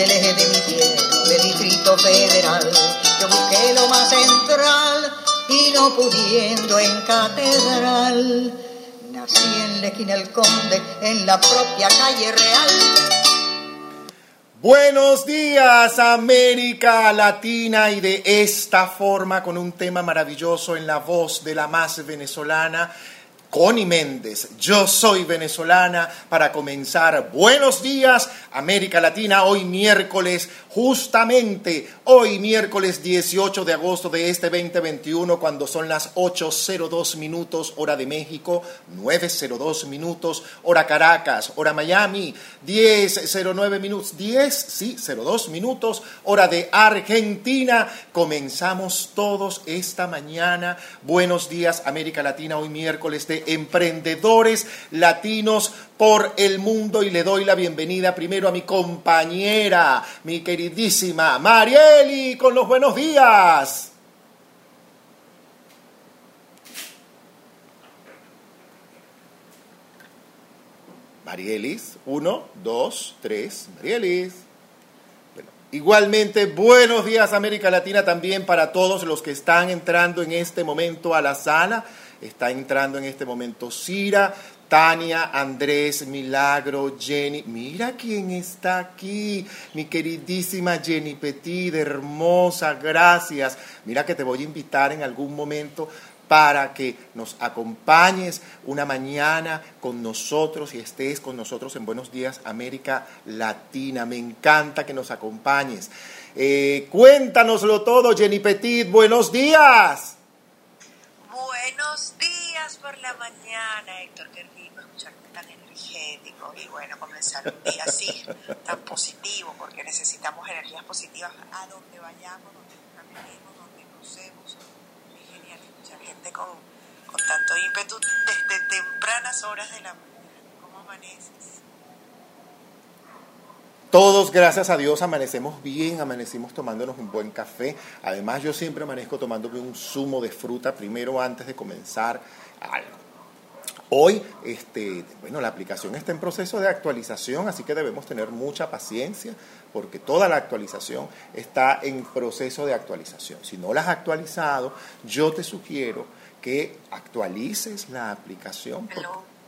del eje de mi tierra, del Distrito Federal. Yo busqué lo más central y no pudiendo en catedral. Nací en la esquina del Conde, en la propia calle real. Buenos días América Latina y de esta forma con un tema maravilloso en la voz de la más venezolana Connie Méndez, yo soy venezolana, para comenzar. Buenos días, América Latina, hoy miércoles, justamente hoy miércoles 18 de agosto de este 2021, cuando son las 8.02 minutos hora de México, 9.02 minutos hora Caracas, hora Miami, 10.09 minutos, 10, sí, 02 minutos hora de Argentina. Comenzamos todos esta mañana. Buenos días, América Latina, hoy miércoles de emprendedores latinos por el mundo y le doy la bienvenida primero a mi compañera, mi queridísima Marieli, con los buenos días. Marielis, uno, dos, tres, Marielis. igualmente, buenos días América Latina también para todos los que están entrando en este momento a la sala. Está entrando en este momento Cira, Tania, Andrés, Milagro, Jenny. Mira quién está aquí, mi queridísima Jenny Petit, hermosa, gracias. Mira que te voy a invitar en algún momento para que nos acompañes una mañana con nosotros y estés con nosotros en Buenos Días América Latina. Me encanta que nos acompañes. Eh, cuéntanoslo todo, Jenny Petit. Buenos días. Buenos días por la mañana, Héctor. Qué rico escucharte tan energético y bueno, comenzar un día así, tan positivo, porque necesitamos energías positivas a donde vayamos, donde caminemos, donde crucemos. Es genial escuchar gente con, con tanto ímpetu desde tempranas horas de la mañana. ¿Cómo amaneces? Todos, gracias a Dios, amanecemos bien, amanecimos tomándonos un buen café. Además, yo siempre amanezco tomándome un zumo de fruta primero antes de comenzar algo. Hoy, este, bueno, la aplicación está en proceso de actualización, así que debemos tener mucha paciencia porque toda la actualización está en proceso de actualización. Si no la has actualizado, yo te sugiero que actualices la aplicación.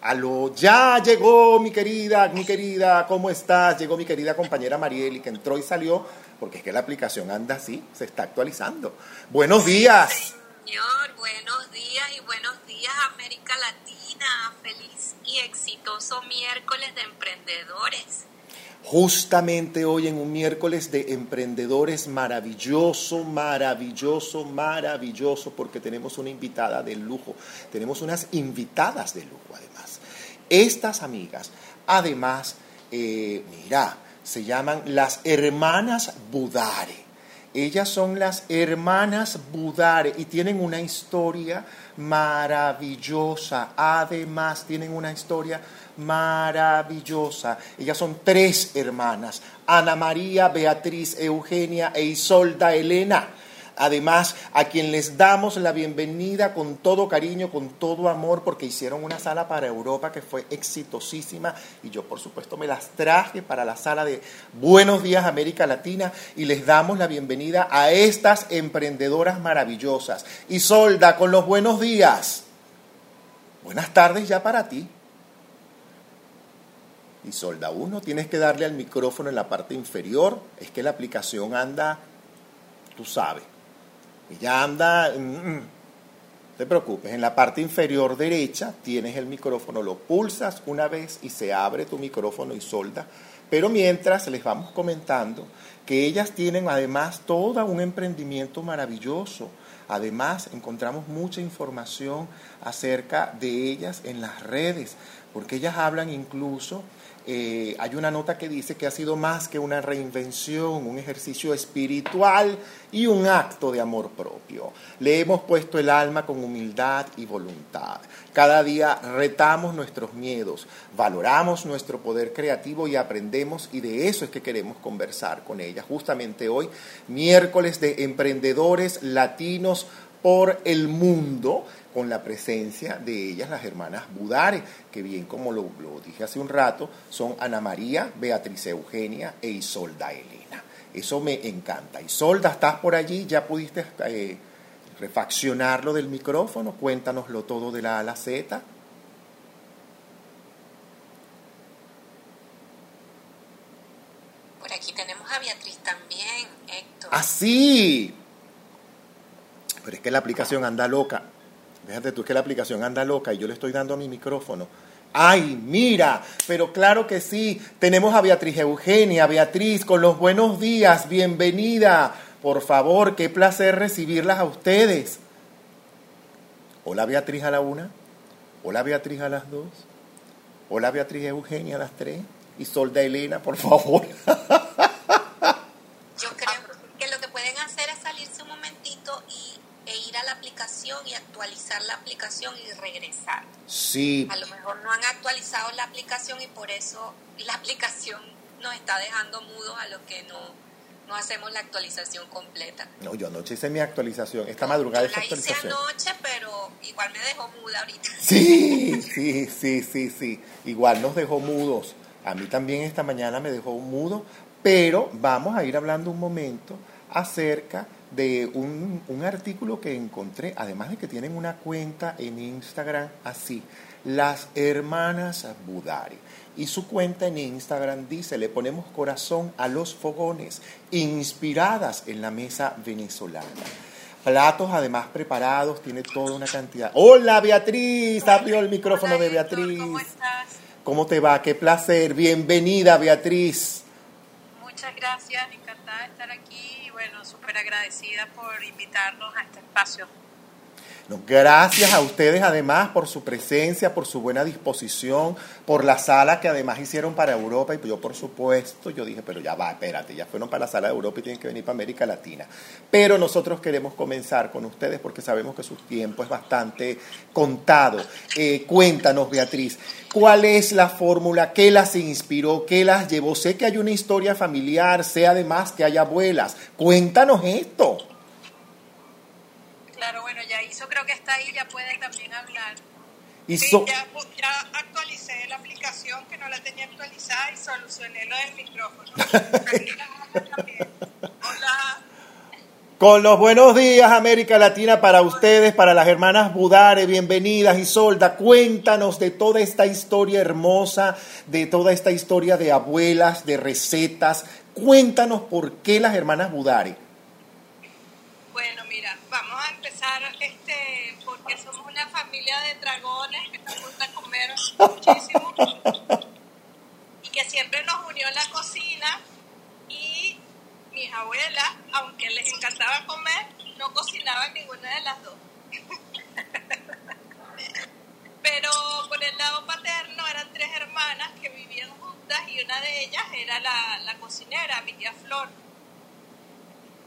Aló, ya llegó mi querida, mi querida, ¿cómo estás? Llegó mi querida compañera Marieli que entró y salió, porque es que la aplicación anda así, se está actualizando. Buenos días. Señor, buenos días y buenos días América Latina. Feliz y exitoso miércoles de emprendedores. Justamente hoy en un miércoles de emprendedores maravilloso, maravilloso, maravilloso, porque tenemos una invitada de lujo, tenemos unas invitadas de lujo además. Estas amigas, además, eh, mira, se llaman las hermanas Budare. Ellas son las hermanas Budare y tienen una historia maravillosa. Además, tienen una historia maravillosa. Ellas son tres hermanas, Ana María, Beatriz, Eugenia e Isolda Elena. Además, a quien les damos la bienvenida con todo cariño, con todo amor, porque hicieron una sala para Europa que fue exitosísima y yo por supuesto me las traje para la sala de Buenos Días América Latina y les damos la bienvenida a estas emprendedoras maravillosas. Isolda, con los buenos días. Buenas tardes ya para ti. Isolda 1, tienes que darle al micrófono en la parte inferior, es que la aplicación anda, tú sabes, ya anda, mm, mm. te preocupes, en la parte inferior derecha tienes el micrófono, lo pulsas una vez y se abre tu micrófono y solda. Pero mientras les vamos comentando que ellas tienen además todo un emprendimiento maravilloso. Además, encontramos mucha información acerca de ellas en las redes, porque ellas hablan incluso eh, hay una nota que dice que ha sido más que una reinvención, un ejercicio espiritual y un acto de amor propio. Le hemos puesto el alma con humildad y voluntad. Cada día retamos nuestros miedos, valoramos nuestro poder creativo y aprendemos y de eso es que queremos conversar con ella. Justamente hoy, miércoles de emprendedores latinos por el mundo con la presencia de ellas, las hermanas Budare, que bien como lo, lo dije hace un rato, son Ana María, Beatriz Eugenia e Isolda Elena. Eso me encanta. Isolda, ¿estás por allí? ¿Ya pudiste eh, refaccionarlo del micrófono? Cuéntanoslo todo de la A a la Z. Por aquí tenemos a Beatriz también, Héctor. ¡Ah, sí! Pero es que la aplicación anda loca. Fíjate tú, que la aplicación anda loca y yo le estoy dando a mi micrófono. ¡Ay, mira! Pero claro que sí. Tenemos a Beatriz Eugenia. Beatriz, con los buenos días. Bienvenida. Por favor, qué placer recibirlas a ustedes. Hola Beatriz a la una. Hola Beatriz a las dos. Hola Beatriz Eugenia a las tres. Y Solda Elena, por favor. aplicación y actualizar la aplicación y regresar. Sí, A lo mejor no han actualizado la aplicación y por eso la aplicación nos está dejando mudos a los que no, no hacemos la actualización completa. no, yo anoche hice mi actualización. Esta madrugada Yo hice la hice actualización. anoche, pero igual me dejó muda ahorita. Sí, sí, sí, sí, sí. Igual nos dejó mudos. A mí también esta mañana me dejó mudo, pero vamos a ir hablando un momento acerca de un, un artículo que encontré, además de que tienen una cuenta en Instagram así, las hermanas Budari. Y su cuenta en Instagram dice, le ponemos corazón a los fogones, inspiradas en la mesa venezolana. Platos además preparados, tiene toda una cantidad. Hola Beatriz, abrió el micrófono Hola, de Héctor, Beatriz. ¿Cómo estás? ¿Cómo te va? Qué placer. Bienvenida Beatriz. Muchas gracias, encantada de estar aquí súper agradecida por invitarnos a este espacio. Gracias a ustedes además por su presencia, por su buena disposición, por la sala que además hicieron para Europa. Y yo, por supuesto, yo dije, pero ya va, espérate, ya fueron para la sala de Europa y tienen que venir para América Latina. Pero nosotros queremos comenzar con ustedes porque sabemos que su tiempo es bastante contado. Eh, cuéntanos, Beatriz, ¿cuál es la fórmula? ¿Qué las inspiró? ¿Qué las llevó? Sé que hay una historia familiar, sé además que hay abuelas. Cuéntanos esto. Claro, bueno, ya hizo, creo que está ahí, ya puede también hablar. Sí, ya, ya actualicé la aplicación que no la tenía actualizada y solucioné lo del micrófono. Hola. Con los buenos días, América Latina, para ustedes, para las hermanas Budare, bienvenidas. Isolda, cuéntanos de toda esta historia hermosa, de toda esta historia de abuelas, de recetas. Cuéntanos por qué las hermanas Budare. Bueno, mira, vamos empezar este porque somos una familia de dragones que nos gusta comer muchísimo y que siempre nos unió la cocina y mis abuelas, aunque les encantaba comer, no cocinaban ninguna de las dos. Pero por el lado paterno eran tres hermanas que vivían juntas y una de ellas era la, la cocinera, mi tía Flor.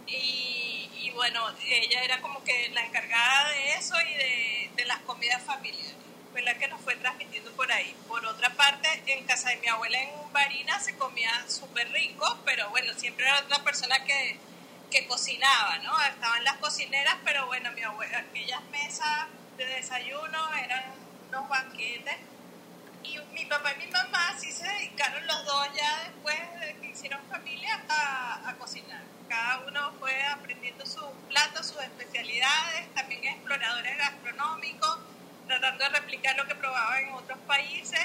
Y, y bueno, ella era como que la encargada de eso y de, de las comidas familiares. Fue la que nos fue transmitiendo por ahí. Por otra parte, en casa de mi abuela en Barina se comía súper rico, pero bueno, siempre era otra persona que, que cocinaba, ¿no? Estaban las cocineras, pero bueno, mi abuela, aquellas mesas de desayuno eran unos banquetes. Y mi papá y mi mamá sí se dedicaron los dos ya después de que hicieron familia a, a cocinar. Cada uno fue aprendiendo sus platos, sus especialidades, también exploradores gastronómicos, tratando de replicar lo que probaban en otros países.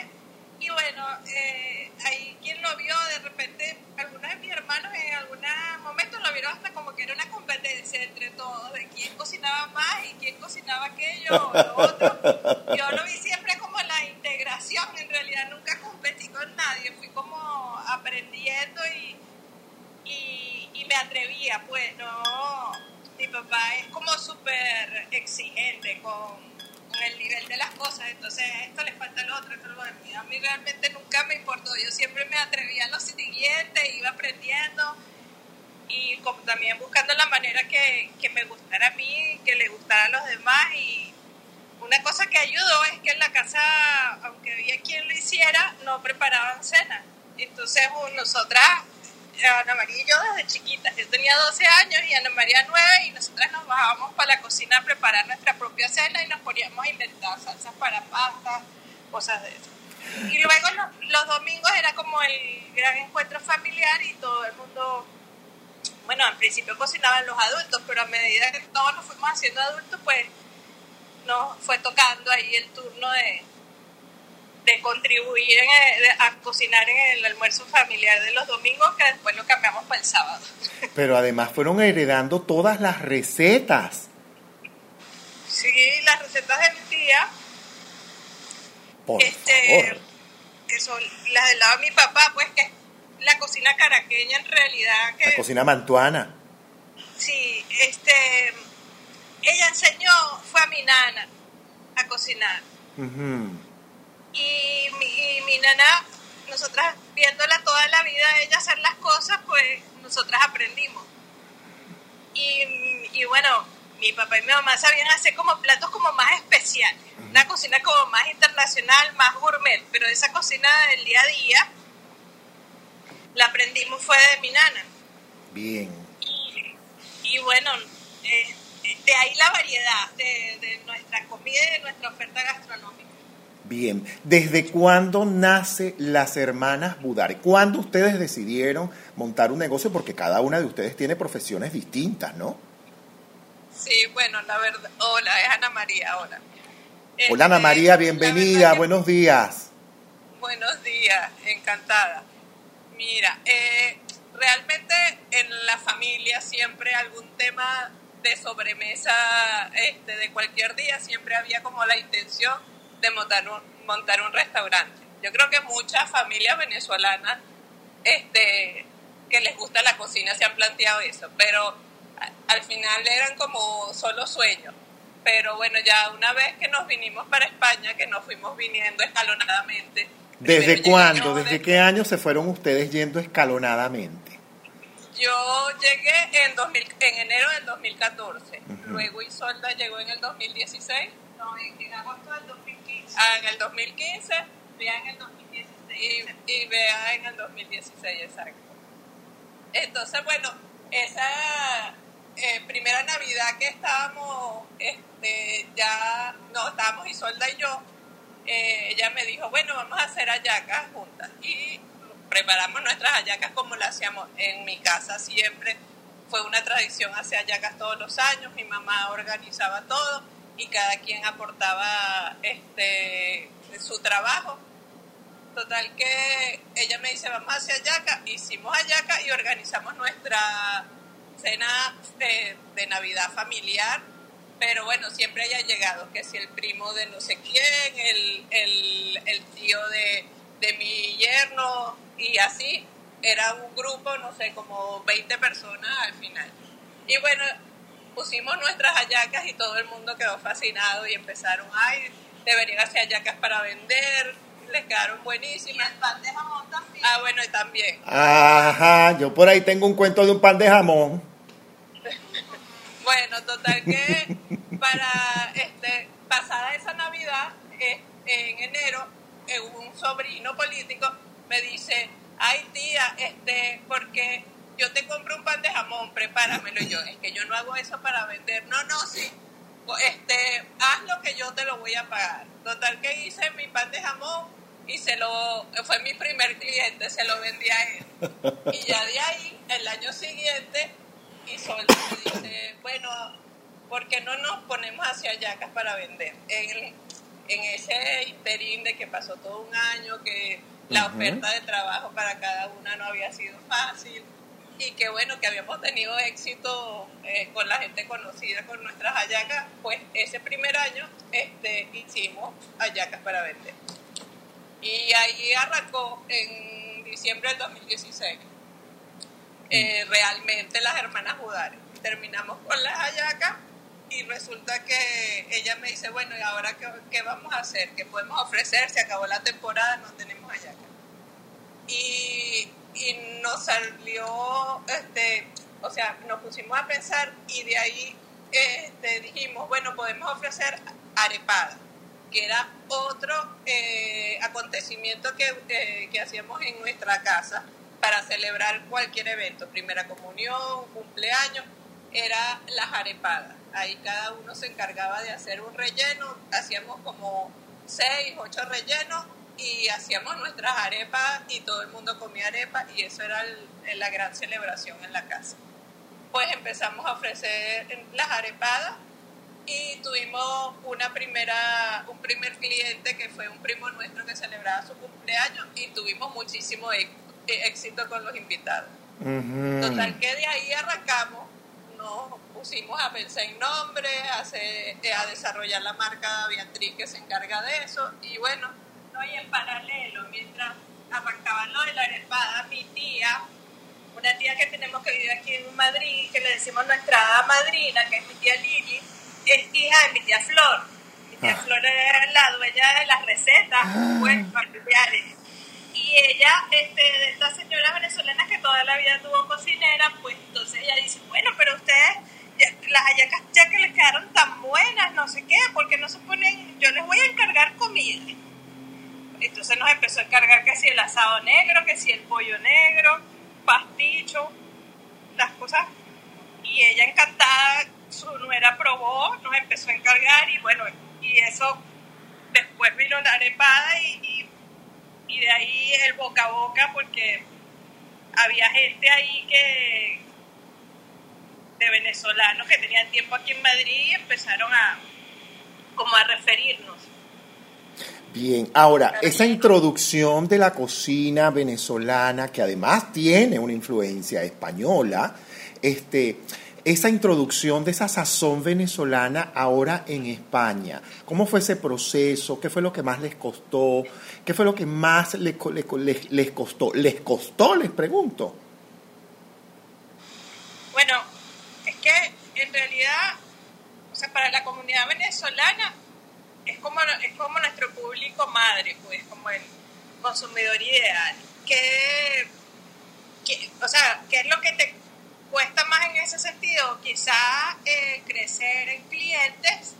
Y bueno, eh, hay quien lo vio de repente, algunos de mis hermanos en algún momento lo vieron hasta como que era una competencia entre todos, de quién cocinaba más y quién cocinaba aquello o lo otro. Yo lo vi siempre como la integración, en realidad nunca competí con nadie, fui como aprendiendo y, y, me atrevía, pues no, mi papá es como súper exigente con, el nivel de las cosas, entonces esto le falta lo otro, esto lo otro. A mí realmente nunca me importó, yo siempre me atrevía a lo siguiente, iba aprendiendo y como también buscando la manera que, que me gustara a mí, que le gustara a los demás y una cosa que ayudó es que en la casa, aunque había quien lo hiciera, no preparaban cena. Entonces nosotras Ana María y yo desde chiquitas. Yo tenía 12 años y Ana María 9 y nosotras nos bajábamos para la cocina a preparar nuestra propia cena y nos poníamos a inventar salsas para pasta, cosas de eso. Y luego los, los domingos era como el gran encuentro familiar y todo el mundo, bueno, al principio cocinaban los adultos, pero a medida que todos nos fuimos haciendo adultos, pues nos fue tocando ahí el turno de, de contribuir en a cocinar en el almuerzo familiar de los domingos, que después lo cambiamos para el sábado. Pero además fueron heredando todas las recetas. Sí, las recetas de mi tía, Por este, favor. que son las del lado de mi papá, pues que es la cocina caraqueña en realidad, que La cocina mantuana. sí, este, ella enseñó, fue a mi nana a cocinar. Ujú. Y mi, y mi nana, nosotras viéndola toda la vida ella hacer las cosas, pues nosotras aprendimos. Y, y bueno, mi papá y mi mamá sabían hacer como platos como más especiales, una cocina como más internacional, más gourmet, pero esa cocina del día a día la aprendimos fue de mi nana. Bien. Y bueno, eh, de ahí la variedad de, de nuestra comida y de nuestra oferta gastronómica. Bien, ¿desde cuándo nace las hermanas Budare? ¿Cuándo ustedes decidieron montar un negocio? Porque cada una de ustedes tiene profesiones distintas, ¿no? Sí, bueno, la verdad. Hola, es Ana María, hola. Hola Ana Este, María, bienvenida, que- buenos días. Buenos días, encantada. Mira, eh, realmente en la familia siempre algún tema de sobremesa este, de cualquier día siempre había como la intención de montar un, montar un restaurante. Yo creo que muchas familias venezolanas este, que les gusta la cocina se han planteado eso, pero al final eran como solo sueños. Pero bueno, ya una vez que nos vinimos para España, que nos fuimos viniendo escalonadamente. ¿Desde cuándo? ¿Desde de- qué año se fueron ustedes yendo escalonadamente? Yo llegué en, 2000 en enero del 2014. Ujú. Luego Isolda llegó en el 2016. No, en, en agosto del 2015. Ah, en el 2015. Vea en el 2016. y, y vea en el 2016, exacto. Entonces, bueno, esa eh, primera Navidad que estábamos, este, ya, no, estábamos Isolda y yo, eh, ella me dijo, bueno, vamos a hacer hallacas juntas. Y preparamos nuestras hallacas como las hacíamos en mi casa siempre. Fue una tradición hacer hallacas todos los años, mi mamá organizaba todo y cada quien aportaba este, su trabajo. Total que ella me dice, vamos hacia Ayaca, hicimos Ayaca y organizamos nuestra cena de, de Navidad familiar, pero bueno, siempre haya llegado, que si el primo de no sé quién, el, el, el tío de, de mi yerno, y así, era un grupo, no sé, como 20 personas al final. Y bueno, pusimos nuestras hallacas y todo el mundo quedó fascinado y empezaron, ay, deberían hacer hallacas para vender, les quedaron Y buenísimas. el pan de jamón también. Ah, bueno, y también. Ajá, yo por ahí tengo un cuento de un pan de jamón. Bueno, total que para este pasada esa Navidad, eh, en enero, eh, un sobrino político me dice, ay tía, este, porque yo te compro un pan de jamón, prepáramelo. Y yo, es que yo no hago eso para vender. No, no, sí. Este, haz lo que yo te lo voy a pagar. Total que hice mi pan de jamón y se lo, fue mi primer cliente, se lo vendí a él. Y ya de ahí, el año siguiente, Isolda me dice, bueno, ¿por qué no nos ponemos hacia yacas para vender? En, en ese interín de que pasó todo un año, que la oferta de trabajo para cada una no había sido fácil y que bueno, que habíamos tenido éxito eh, con la gente conocida, con nuestras hallacas, pues ese primer año este, hicimos hallacas para vender. Y ahí arrancó en diciembre del 2016. eh, realmente las hermanas Judares. Terminamos con las hallacas y resulta que ella me dice, bueno, ¿y ahora qué, qué vamos a hacer? ¿Qué podemos ofrecer? Se acabó la temporada, no tenemos hallacas. Y, nos salió, este, o sea, nos pusimos a pensar y de ahí este, dijimos, bueno, podemos ofrecer arepada, que era otro eh, acontecimiento que, eh, que hacíamos en nuestra casa para celebrar cualquier evento, primera comunión, cumpleaños, era las arepadas. Ahí cada uno se encargaba de hacer un relleno, hacíamos como seis, ocho rellenos y hacíamos nuestras arepas y todo el mundo comía arepas y eso era la gran celebración en la casa. Pues empezamos a ofrecer las arepadas y tuvimos una primera, un primer cliente que fue un primo nuestro que celebraba su cumpleaños y tuvimos muchísimo éxito con los invitados. Total que de ahí arrancamos, nos pusimos a pensar en nombres, a, eh, a desarrollar la marca Beatriz que se encarga de eso y bueno, no, y en paralelo, mientras arrancaban lo de la arepada, mi tía, una tía que tenemos que vivir aquí en Madrid, que le decimos nuestra madrina, que es mi tía Lili, es hija de mi tía Flor. Mi tía ah. Flor es la dueña de las recetas pues, familiares. Y ella, este, de estas señoras venezolanas que toda la vida tuvo cocinera, pues entonces ella dice, bueno, pero ustedes, las hallacas ya que les quedaron tan buenas, no sé qué, porque no se ponen, yo les voy a encargar comida. Entonces nos empezó a encargar que si el asado negro, que si el pollo negro, pasticho, las cosas. Y ella encantada su nuera probó, nos empezó a encargar y bueno, y eso después vino la arepada y, y, de ahí el boca a boca porque había gente ahí que de venezolanos que tenían tiempo aquí en Madrid y empezaron a como a referirnos. Bien, ahora, esa introducción de la cocina venezolana, que además tiene una influencia española, este, esa introducción de esa sazón venezolana ahora en España. ¿Cómo fue ese proceso? ¿Qué fue lo que más les costó? ¿Qué fue lo que más les, les, costó? ¿Les costó, les pregunto? Bueno, es que en realidad, o sea, para la comunidad venezolana como, es como nuestro público madre, pues, como el consumidor ideal. ¿Qué, o sea, ¿qué es lo que te cuesta más en ese sentido, quizá eh, crecer en clientes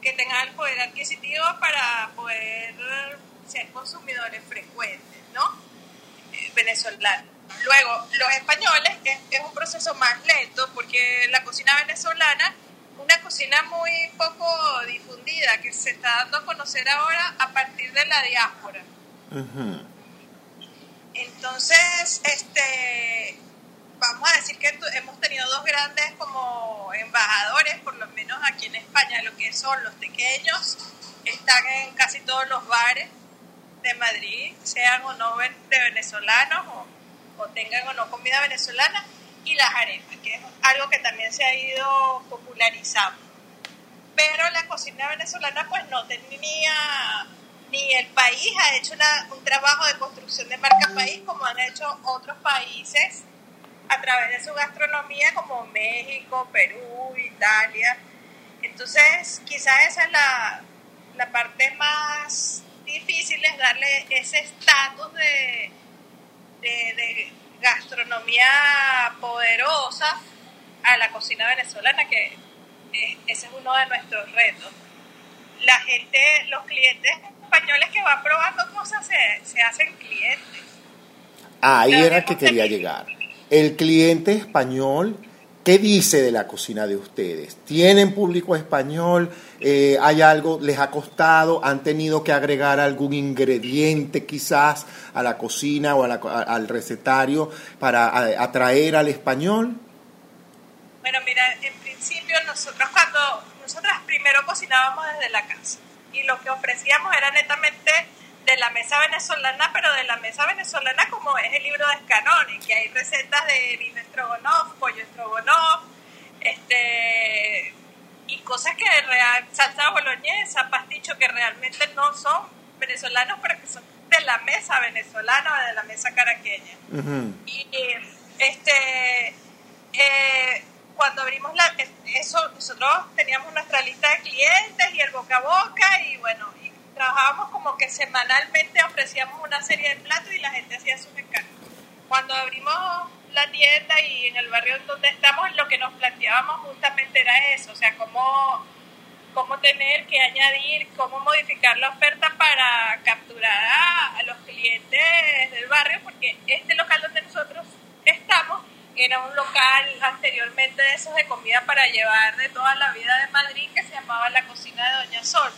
que tengan el poder adquisitivo para poder ser consumidores frecuentes, ¿no? Eh, venezolanos. Luego, los españoles es, es, un proceso más lento porque la cocina venezolana, una cocina muy poco difundida que se está dando a conocer ahora a partir de la diáspora. Entonces, este, vamos a decir que hemos tenido dos grandes como embajadores, por lo menos aquí en España, lo que son los pequeños, están en casi todos los bares de Madrid, sean o no de venezolanos o, o tengan o no comida venezolana, y las arepas, que es algo que también se ha ido popularizando. Pero la cocina venezolana pues no tenía, ni el país ha hecho un trabajo de construcción de marca país como han hecho otros países a través de su gastronomía como México, Perú, Italia. Entonces, quizás esa es la, la parte más difícil, es darle ese estatus de, de, gastronomía poderosa a la cocina venezolana, que ese es uno de nuestros retos. La gente, los clientes españoles que van probando cosas se, se hacen clientes. Ahí era que quería llegar el cliente español, ¿qué dice de la cocina de ustedes? ¿Tienen público español? Eh, ¿Hay algo, les ha costado? ¿Han tenido que agregar algún ingrediente quizás a la cocina o al recetario para atraer al español? Bueno, mira, en principio nosotros cuando, nosotras primero cocinábamos desde la casa y lo que ofrecíamos era netamente de la mesa venezolana, pero de la mesa venezolana como es el libro de Scanone, que hay recetas de vino estrogonoff, pollo estrogonoff, este, y cosas que real, salsa boloñesa, pasticho, que realmente no son venezolanos, pero que son de la mesa venezolana o de la mesa caraqueña. Y este, eh, cuando abrimos la, eso, nosotros teníamos nuestra lista de clientes y el boca a boca, y bueno, trabajábamos como que semanalmente ofrecíamos una serie de platos y la gente hacía sus encargos. Cuando abrimos la tienda y en el barrio donde estamos, lo que nos planteábamos justamente era eso, o sea, cómo, cómo tener que añadir, cómo modificar la oferta para capturar a, los clientes del barrio, porque este local donde nosotros estamos era un local anteriormente de esos de comida para llevar de toda la vida de Madrid que se llamaba La Cocina de Doña Sol,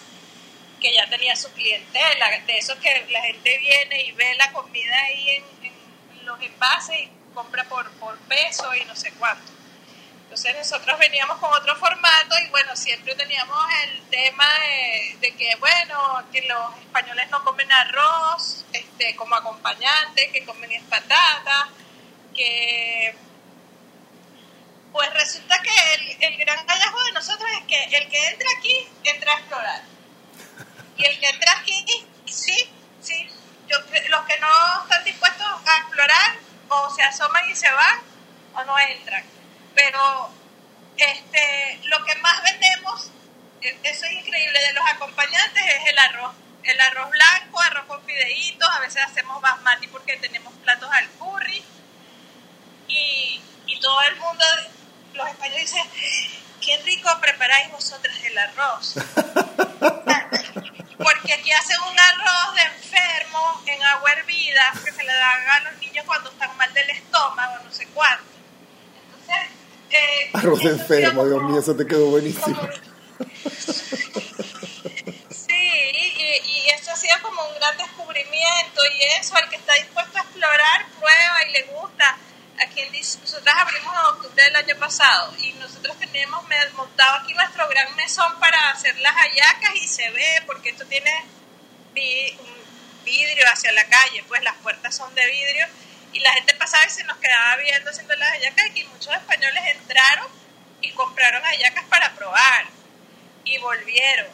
que ya tenía su clientela, de esos que la gente viene y ve la comida ahí en, los envases y compra por, por peso y no sé cuánto. Entonces nosotros veníamos con otro formato y bueno, siempre teníamos el tema de, de, que bueno, que los españoles no comen arroz este, como acompañante, que comen patatas, que pues resulta que el, el, gran hallazgo de nosotros es que el que entra aquí entra a explorar. Y el que entra aquí, sí, sí, yo, los que no están dispuestos a explorar o se asoman y se van o no entran. Pero este, lo que más vendemos, eso es increíble, de los acompañantes es el arroz. El arroz blanco, arroz con fideitos, a veces hacemos basmati porque tenemos platos al curry. Y, y todo el mundo, los españoles dicen, qué rico preparáis vosotras el arroz. porque aquí hacen un arroz de enfermo en agua hervida que se le dan a los niños cuando están mal del estómago, no sé cuánto. Entonces, eh, arroz de enfermo, Dios mío, eso te quedó buenísimo. sí, y, y, eso ha sido como un gran descubrimiento y eso, al que está dispuesto a explorar, prueba y le gusta. A quien dice, nosotros abrimos en octubre del año pasado y nosotros tenemos montado aquí nuestro gran mesón para hacer las hallacas y se ve porque esto tiene un vidrio hacia la calle, pues las puertas son de vidrio y la gente pasaba y se nos quedaba viendo haciendo las hallacas y muchos españoles entraron y compraron hallacas para probar y volvieron.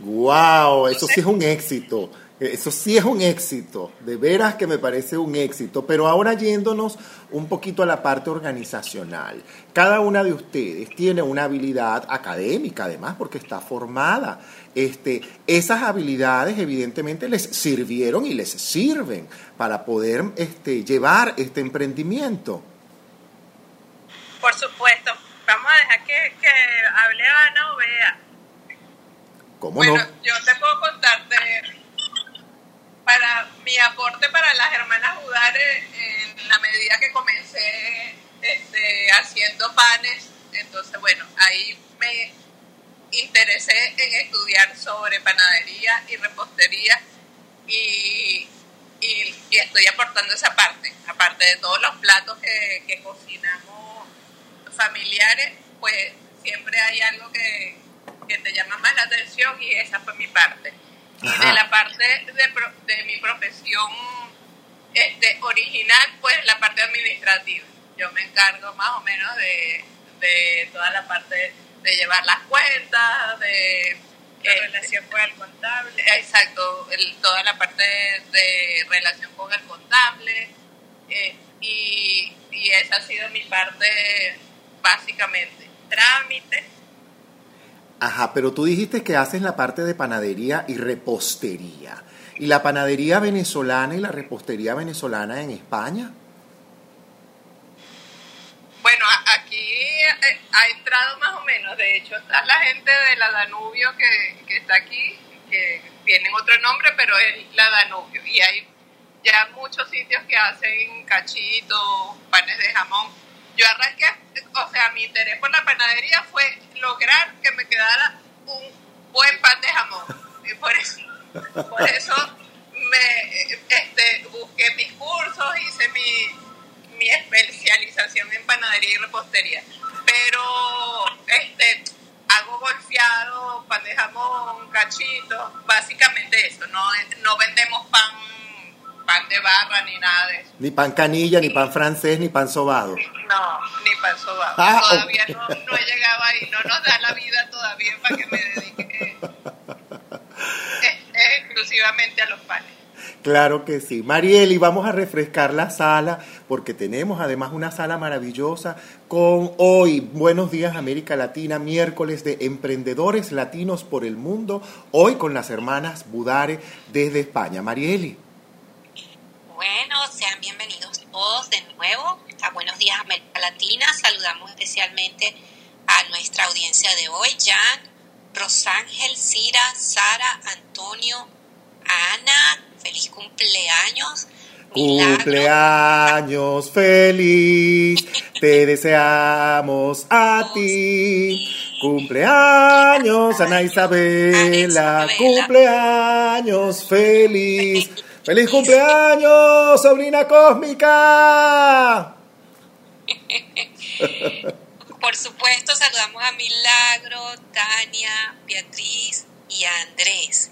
¡Wow! Eso sí es un éxito. Eso sí es un éxito, de veras que me parece un éxito, pero ahora yéndonos un poquito a la parte organizacional. Cada una de ustedes tiene una habilidad académica, además, porque está formada. Este, esas habilidades evidentemente les sirvieron y les sirven para poder este, llevar este emprendimiento. Por supuesto. Vamos a dejar que, que hable Ana o vea. ¿Cómo bueno, no? yo te puedo contarte mi aporte para las hermanas Judares en la medida que comencé este, haciendo panes. Entonces, bueno, ahí me interesé en estudiar sobre panadería y repostería y, y, estoy aportando esa parte, aparte de todos los platos que, cocinamos familiares, pues siempre hay algo que, te llama más la atención y esa fue mi parte. Y de la parte de, de mi profesión este, original, pues la parte administrativa. Yo me encargo más o menos de, de toda la parte de llevar las cuentas, de la eh, relación con el contable. Exacto, el, toda la parte de, de, relación con el contable. Eh, y, y, esa ha sido mi parte básicamente. Trámite. Ajá, pero tú dijiste que haces la parte de panadería y repostería. ¿Y la panadería venezolana y la repostería venezolana en España? Bueno, aquí ha entrado más o menos. De hecho, está la gente de la Danubio que, que está aquí, que tienen otro nombre, pero es la Danubio. Y hay ya muchos sitios que hacen cachitos, panes de jamón. Yo arranqué, o sea, mi interés por la panadería fue lograr que me quedara un buen pan de jamón. Por eso, por eso me este, busqué mis cursos, hice mi, mi especialización en panadería y repostería. Pero este, hago golfeado, pan de jamón, cachito, básicamente eso. No, no vendemos pan, pan de barra ni nada de eso. Ni pan canilla, ni pan francés, ni pan sobado. No, ni pan sobado. Ah, todavía okay. no, no, he llegado ahí, no nos da la vida todavía para que me dedique exclusivamente a los panes. Claro que sí. Marieli, vamos a refrescar la sala porque tenemos además una sala maravillosa con hoy, Buenos Días América Latina, miércoles de Emprendedores Latinos por el Mundo, hoy con las hermanas Budare desde España. Marieli. Bueno, sean bienvenidos todos de nuevo a Buenos Días América Latina. Saludamos especialmente a nuestra audiencia de hoy, Jan, Rosángel, Cira, Sara, Antonio, Ana, feliz cumpleaños. Milagro. Cumpleaños feliz, te deseamos a ti. Cumpleaños, Ana Isabela, Ana Isabela. cumpleaños feliz. ¡Feliz cumpleaños, sobrina cósmica! Por supuesto, saludamos a Milagro, Tania, Beatriz y a Andrés.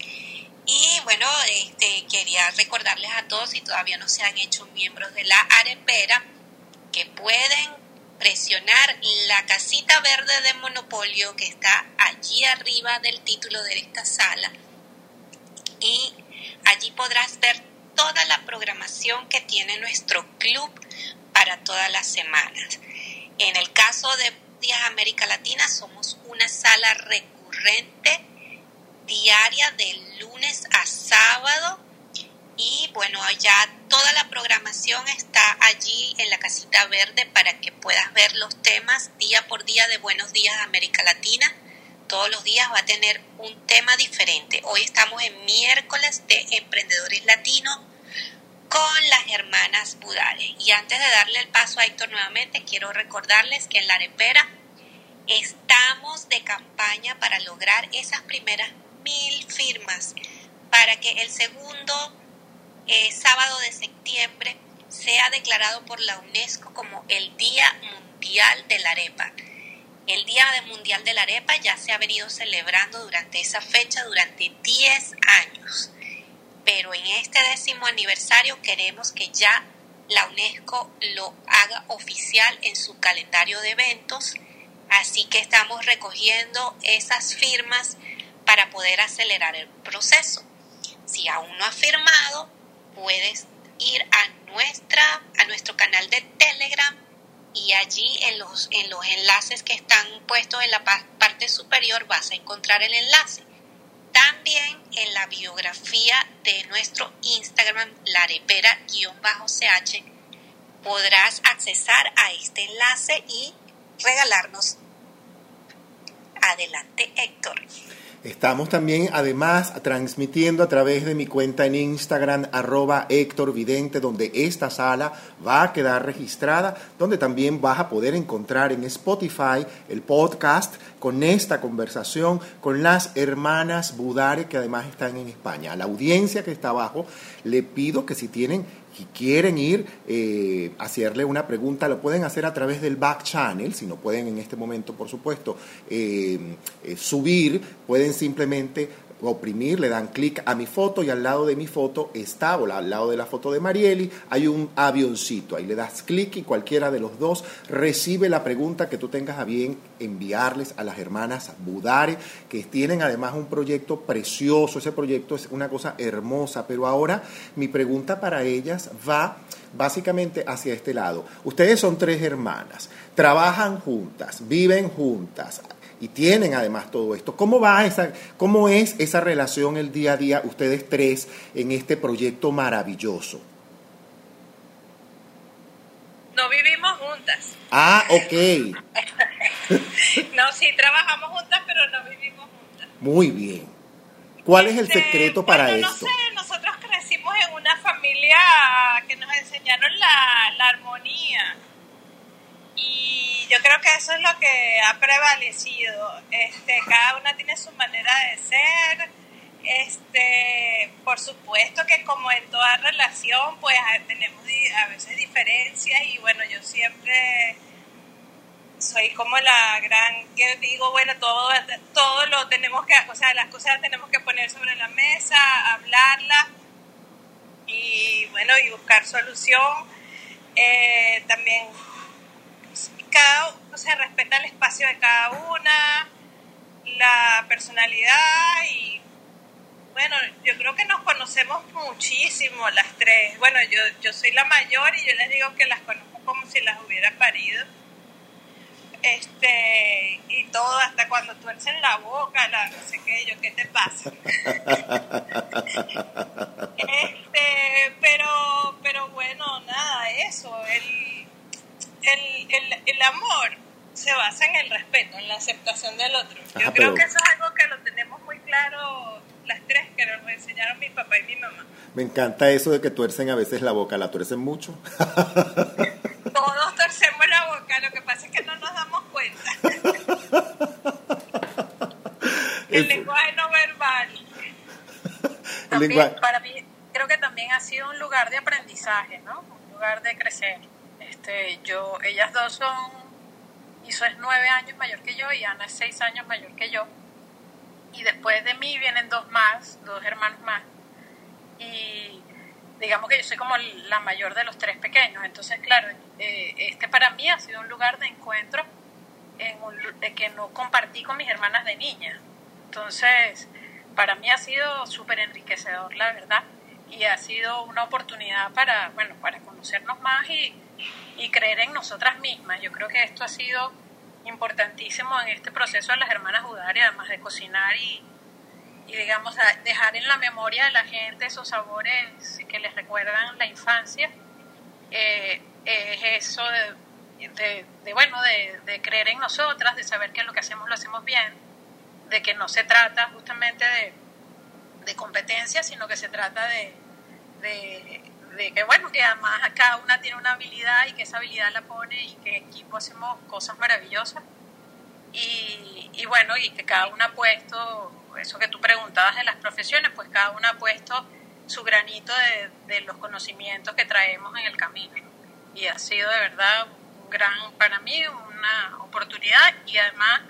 Y bueno, este, quería recordarles a todos, si todavía no se han hecho miembros de la arepera, que pueden presionar la casita verde de Monopolio que está allí arriba del título de esta sala. Y allí podrás ver toda la programación que tiene nuestro club para todas las semanas. En el caso de Días América Latina, somos una sala recurrente diaria de lunes a sábado. Y bueno, ya toda la programación está allí en la casita verde para que puedas ver los temas día por día de Buenos Días América Latina. Todos los días va a tener un tema diferente. Hoy estamos en miércoles de Emprendedores Latinos con las hermanas Budare. Y antes de darle el paso a Héctor nuevamente, quiero recordarles que en la arepera estamos de campaña para lograr esas primeras mil firmas para que el segundo eh, sábado de septiembre sea declarado por la UNESCO como el Día Mundial de la Arepa. El Día Mundial de la Arepa ya se ha venido celebrando durante esa fecha durante 10 años pero en este décimo aniversario queremos que ya la UNESCO lo haga oficial en su calendario de eventos, así que estamos recogiendo esas firmas para poder acelerar el proceso. Si aún no has firmado, puedes ir a, nuestra, a nuestro canal de Telegram y allí en los, en los enlaces que están puestos en la parte superior vas a encontrar el enlace. También en la biografía de nuestro Instagram, larepera-ch, podrás accesar a este enlace y regalarnos. Adelante, Héctor. Estamos también además transmitiendo a través de mi cuenta en Instagram arroba Héctor Vidente, donde esta sala va a quedar registrada, donde también vas a poder encontrar en Spotify el podcast con esta conversación con las hermanas Budare que además están en España. A la audiencia que está abajo le pido que si tienen si quieren ir eh, hacerle una pregunta, lo pueden hacer a través del back channel, si no pueden en este momento, por supuesto, eh, eh, subir, pueden simplemente oprimir, le dan clic a mi foto y al lado de mi foto está, o al lado de la foto de Marieli, hay un avioncito. Ahí le das clic y cualquiera de los dos recibe la pregunta que tú tengas a bien enviarles a las hermanas Budare, que tienen además un proyecto precioso. Ese proyecto es una cosa hermosa, pero ahora mi pregunta para ellas va básicamente hacia este lado. Ustedes son tres hermanas, trabajan juntas, viven juntas, y tienen además todo esto. ¿Cómo va esa, cómo es esa relación el día a día ustedes tres en este proyecto maravilloso? No vivimos juntas. Ah, ok. no, sí trabajamos juntas, pero no vivimos juntas. Muy bien. ¿Cuál es el Este, secreto para bueno, esto? No sé, nosotros crecimos en una familia que nos enseñaron la, la armonía. Y yo creo que eso es lo que ha prevalecido. Este, cada una tiene su manera de ser. Este, por supuesto que como en toda relación, pues tenemos a veces diferencias y bueno, yo siempre soy como la gran que digo, bueno, todo, todo lo tenemos que, o sea, las cosas las tenemos que poner sobre la mesa, hablarlas y bueno, y buscar solución. Eh, también cada, o sea, respeta el espacio de cada una, la personalidad y bueno, yo creo que nos conocemos muchísimo las tres. Bueno, yo, yo soy la mayor y yo les digo que las conozco como si las hubiera parido. Este, y todo, hasta cuando tuercen la boca, la no sé qué, yo, ¿qué te pasa? este, pero, pero bueno, nada, eso, el, el, el, el amor se basa en el respeto, en la aceptación del otro. Yo Ajá, creo pero- que eso es algo que claro las tres que nos enseñaron mi papá y mi mamá. Me encanta eso de que tuercen a veces la boca, ¿la tuercen mucho? Todos torcemos la boca, lo que pasa es que no nos damos cuenta. El lenguaje no verbal. También, para mí, creo que también ha sido un lugar de aprendizaje, ¿no? Un lugar de crecer. Este, yo, ellas dos son, Iso es nueve años mayor que yo y Ana es seis años mayor que yo. Y después de mí vienen dos más, dos hermanos más. Y digamos que yo soy como la mayor de los tres pequeños. Entonces, claro, eh, este para mí ha sido un lugar de encuentro en un, que no compartí con mis hermanas de niña. Entonces, para mí ha sido súper enriquecedor, la verdad, y ha sido una oportunidad para, bueno, para conocernos más y, y creer en nosotras mismas. Yo creo que esto ha sido importantísimo en este proceso de las hermanas Udari, además de cocinar y, y digamos, dejar en la memoria de la gente esos sabores que les recuerdan la infancia, eh, es eso de, de, bueno, de, de, creer en nosotras, de saber que lo que hacemos lo hacemos bien, de que no se trata justamente de, de competencia, sino que se trata de, de, que, bueno, que además cada una tiene una habilidad y que esa habilidad la pone y que en equipo hacemos cosas maravillosas. Y, y bueno, y que cada una ha puesto eso que tú preguntabas de las profesiones, pues cada uno ha puesto su granito de, de, los conocimientos que traemos en el camino. Y ha sido de verdad un gran, para mí, una oportunidad y además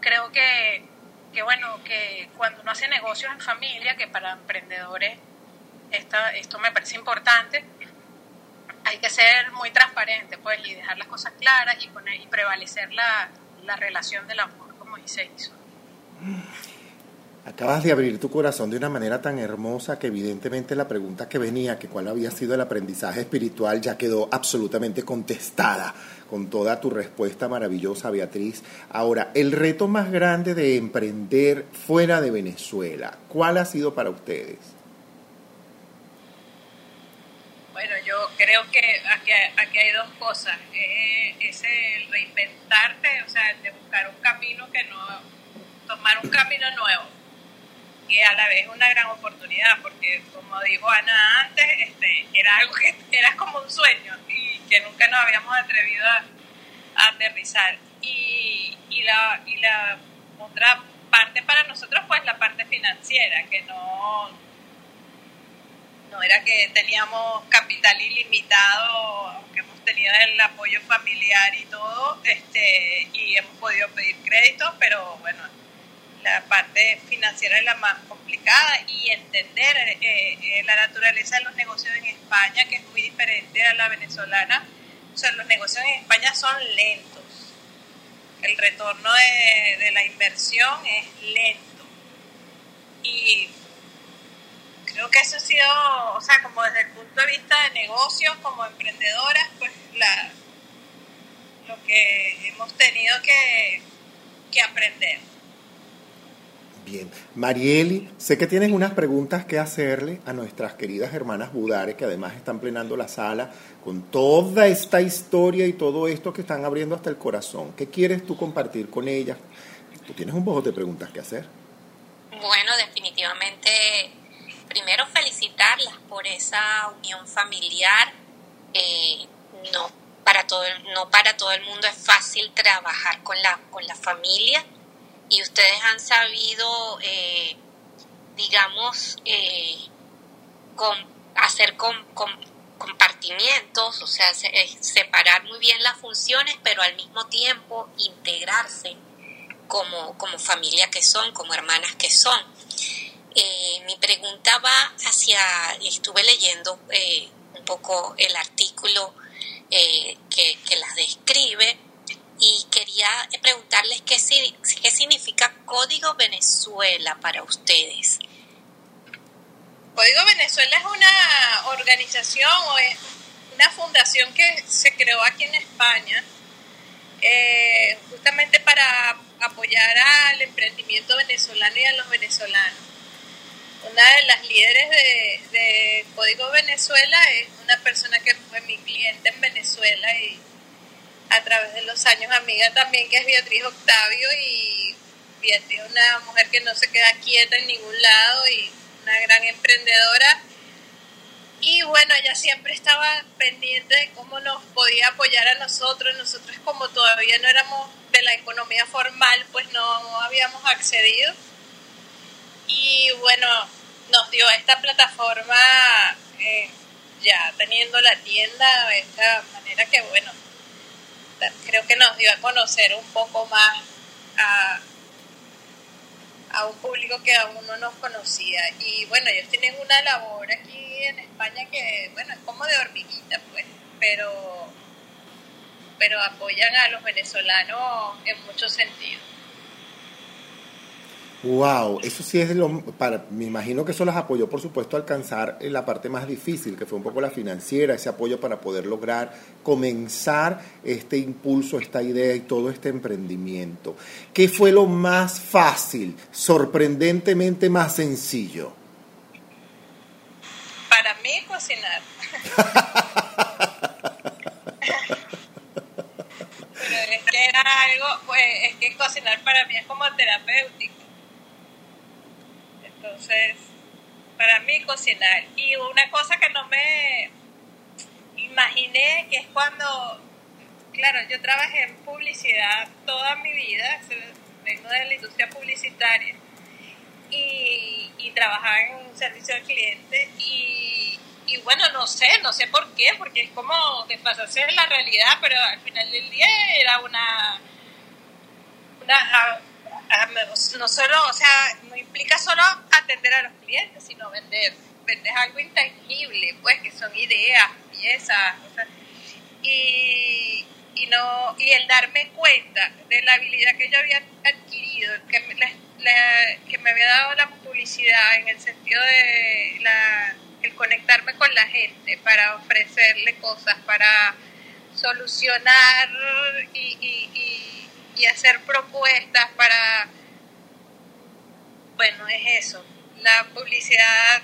creo que, que bueno, que cuando uno hace negocios en familia, que para emprendedores esto me parece importante, hay que ser muy transparente pues y dejar las cosas claras y, poner, y prevalecer la, la relación del amor, como dice hizo. Acabas de abrir tu corazón de una manera tan hermosa que evidentemente la pregunta que venía, que cuál había sido el aprendizaje espiritual, ya quedó absolutamente contestada con toda tu respuesta maravillosa, Beatriz. Ahora, el reto más grande de emprender fuera de Venezuela, ¿cuál ha sido para ustedes? Bueno, yo creo que aquí, aquí hay dos cosas. Eh, es el reinventarte, o sea, de buscar un camino que no, tomar un camino nuevo que a la vez una gran oportunidad, porque como dijo Ana antes, este, era algo que era como un sueño y que nunca nos habíamos atrevido a, aterrizar. Y, y, la, y la otra parte para nosotros, pues la parte financiera, que no, no era que teníamos capital ilimitado, aunque hemos tenido el apoyo familiar y todo, este, y hemos podido pedir créditos, pero bueno, la parte financiera es la más complicada y entender eh, eh, la naturaleza de los negocios en España, que es muy diferente a la venezolana. O sea, los negocios en España son lentos. El retorno de, de la inversión es lento. Y creo que eso ha sido, o sea, como desde el punto de vista de negocios, como emprendedoras, pues la, lo que hemos tenido que, que aprender. Bien, Marieli, sé que tienes unas preguntas que hacerle a nuestras queridas hermanas Budare, que además están plenando la sala con toda esta historia y todo esto que están abriendo hasta el corazón. ¿Qué quieres tú compartir con ellas? Tú tienes un poco de preguntas que hacer. Bueno, definitivamente, primero felicitarlas por esa unión familiar. Eh, no, para todo, no para todo el mundo es fácil trabajar con la, con la familia y ustedes han sabido, eh, digamos, eh, hacer compartimientos, o sea, separar muy bien las funciones, pero al mismo tiempo integrarse como, como familia que son, como hermanas que son. Mi pregunta va hacia, estuve leyendo un poco el artículo que, que las describe, y quería preguntarles qué, significa Código Venezuela para ustedes. Código Venezuela es una organización o es una fundación que se creó aquí en España eh, justamente para apoyar al emprendimiento venezolano y a los venezolanos. Una de las líderes de, Código Venezuela es una persona que fue mi cliente en Venezuela y a través de los años amiga también, que es Beatriz Octavio, y Beatriz es una mujer que no se queda quieta en ningún lado y una gran emprendedora. Y bueno, ella siempre estaba pendiente de cómo nos podía apoyar a nosotros. Nosotros como todavía no éramos de la economía formal, pues no habíamos accedido. Y bueno, nos dio esta plataforma eh, ya teniendo la tienda de esta manera que bueno, creo que nos dio a conocer un poco más a, a un público que aún no nos conocía. Y bueno, ellos tienen una labor aquí en España que, bueno, es como de hormiguita, pues, pero, pero apoyan a los venezolanos en muchos sentidos. Wow, eso sí es lo para me imagino que eso los apoyó por supuesto a alcanzar la parte más difícil, que fue un poco la financiera, ese apoyo para poder lograr comenzar este impulso, esta idea y todo este emprendimiento. ¿Qué fue lo más fácil, sorprendentemente más sencillo? Para mí cocinar. Pero es que era algo, pues es que cocinar para mí es como terapéutico entonces, para mí cocinar. Y una cosa que no me imaginé, que es cuando, claro, yo trabajé en publicidad toda mi vida, vengo de la industria publicitaria y, y trabajaba en servicio al cliente y, y bueno, no sé, no sé por qué, porque es como desfasarse de la realidad, pero al final del día era una, una no solo, o sea, no implica solo atender a los clientes, sino vender. Vender algo intangible, pues, que son ideas, piezas, y, y, no, y el darme cuenta de la habilidad que yo había adquirido, que me, que me había dado la publicidad en el sentido de la, el conectarme con la gente para ofrecerle cosas, para solucionar y, y y hacer propuestas para, bueno, es eso. La publicidad,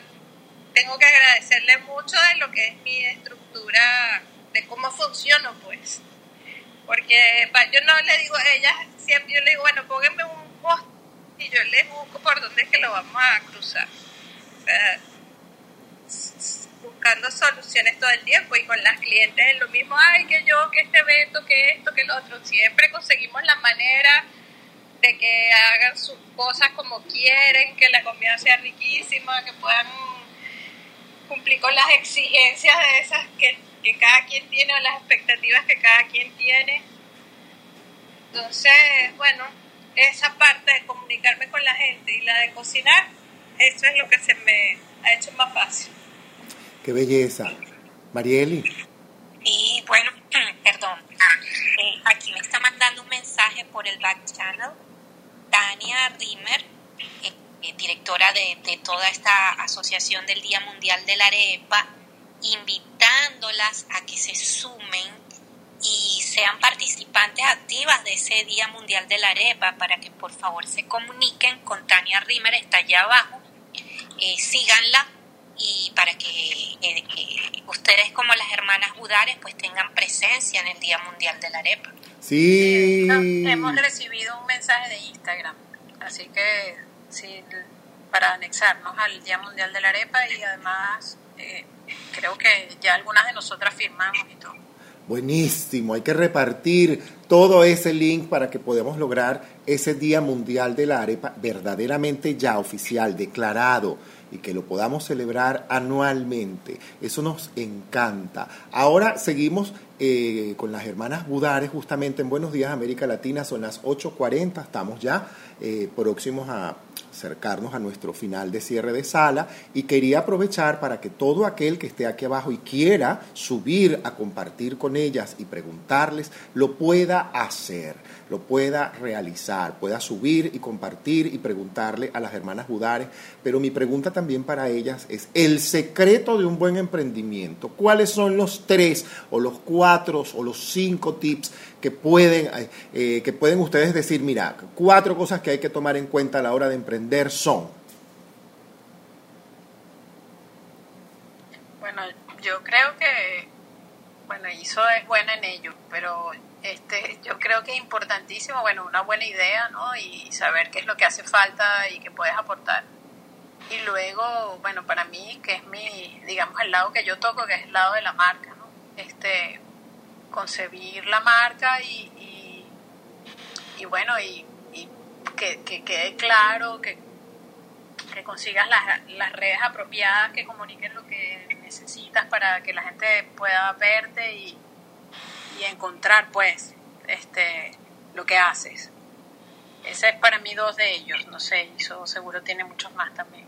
tengo que agradecerle mucho de lo que es mi estructura, de cómo funciono, pues. Porque yo no le digo a ella, siempre yo le digo, bueno, pónganme un post y yo les busco por dónde es que lo vamos a cruzar. Buscando soluciones todo el tiempo y con las clientes es lo mismo, ay, que yo, que este evento, que esto, que lo otro. Siempre conseguimos la manera de que hagan sus cosas como quieren, que la comida sea riquísima, que puedan cumplir con las exigencias de esas que, que cada quien tiene o las expectativas que cada quien tiene. Entonces, bueno, esa parte de comunicarme con la gente y la de cocinar, eso es lo que se me ha hecho más fácil. Qué belleza. Marieli. Y bueno, perdón. Eh, aquí me está mandando un mensaje por el back channel Tania Rimmer, eh, eh, directora de, toda esta asociación del Día Mundial de la Arepa, invitándolas a que se sumen y sean participantes activas de ese Día Mundial de la Arepa para que por favor se comuniquen con Tania Rimmer, está allá abajo, síganla y para que, ustedes como las hermanas Budares pues tengan presencia en el Día Mundial de la Arepa. Sí. hemos recibido un mensaje de Instagram, así que sí, para anexarnos al Día Mundial de la Arepa y además eh, creo que ya algunas de nosotras firmamos y todo. Buenísimo, hay que repartir todo ese link para que podamos lograr ese Día Mundial de la Arepa verdaderamente ya oficial, declarado y que lo podamos celebrar anualmente. Eso nos encanta. Ahora seguimos eh, con las hermanas Budares justamente en Buenos Días América Latina, son las 8.40, estamos ya eh, próximos a acercarnos a nuestro final de cierre de sala y quería aprovechar para que todo aquel que esté aquí abajo y quiera subir a compartir con ellas y preguntarles, lo pueda hacer, lo pueda realizar, pueda subir y compartir y preguntarle a las hermanas Budares. Pero mi pregunta también para ellas es, el secreto de un buen emprendimiento, ¿cuáles son los tres o los cuatro o los cinco tips que pueden, eh, que pueden ustedes decir, mira, cuatro cosas que hay que tomar en cuenta a la hora de emprender son? Bueno, yo creo que, bueno, y Iso es buena en ello, pero este, yo creo que es importantísimo, bueno, una buena idea, ¿no? Y saber qué es lo que hace falta y qué puedes aportar. Y luego, bueno, para mí, que es mi, digamos, el lado que yo toco, que es el lado de la marca, ¿no? Este, concebir la marca y, y, bueno, y, que, que, quede claro, que, que consigas las, las redes apropiadas que comuniquen lo que necesitas para que la gente pueda verte y, y encontrar pues este lo que haces. Ese es para mí dos de ellos, no sé, eso seguro tiene muchos más también.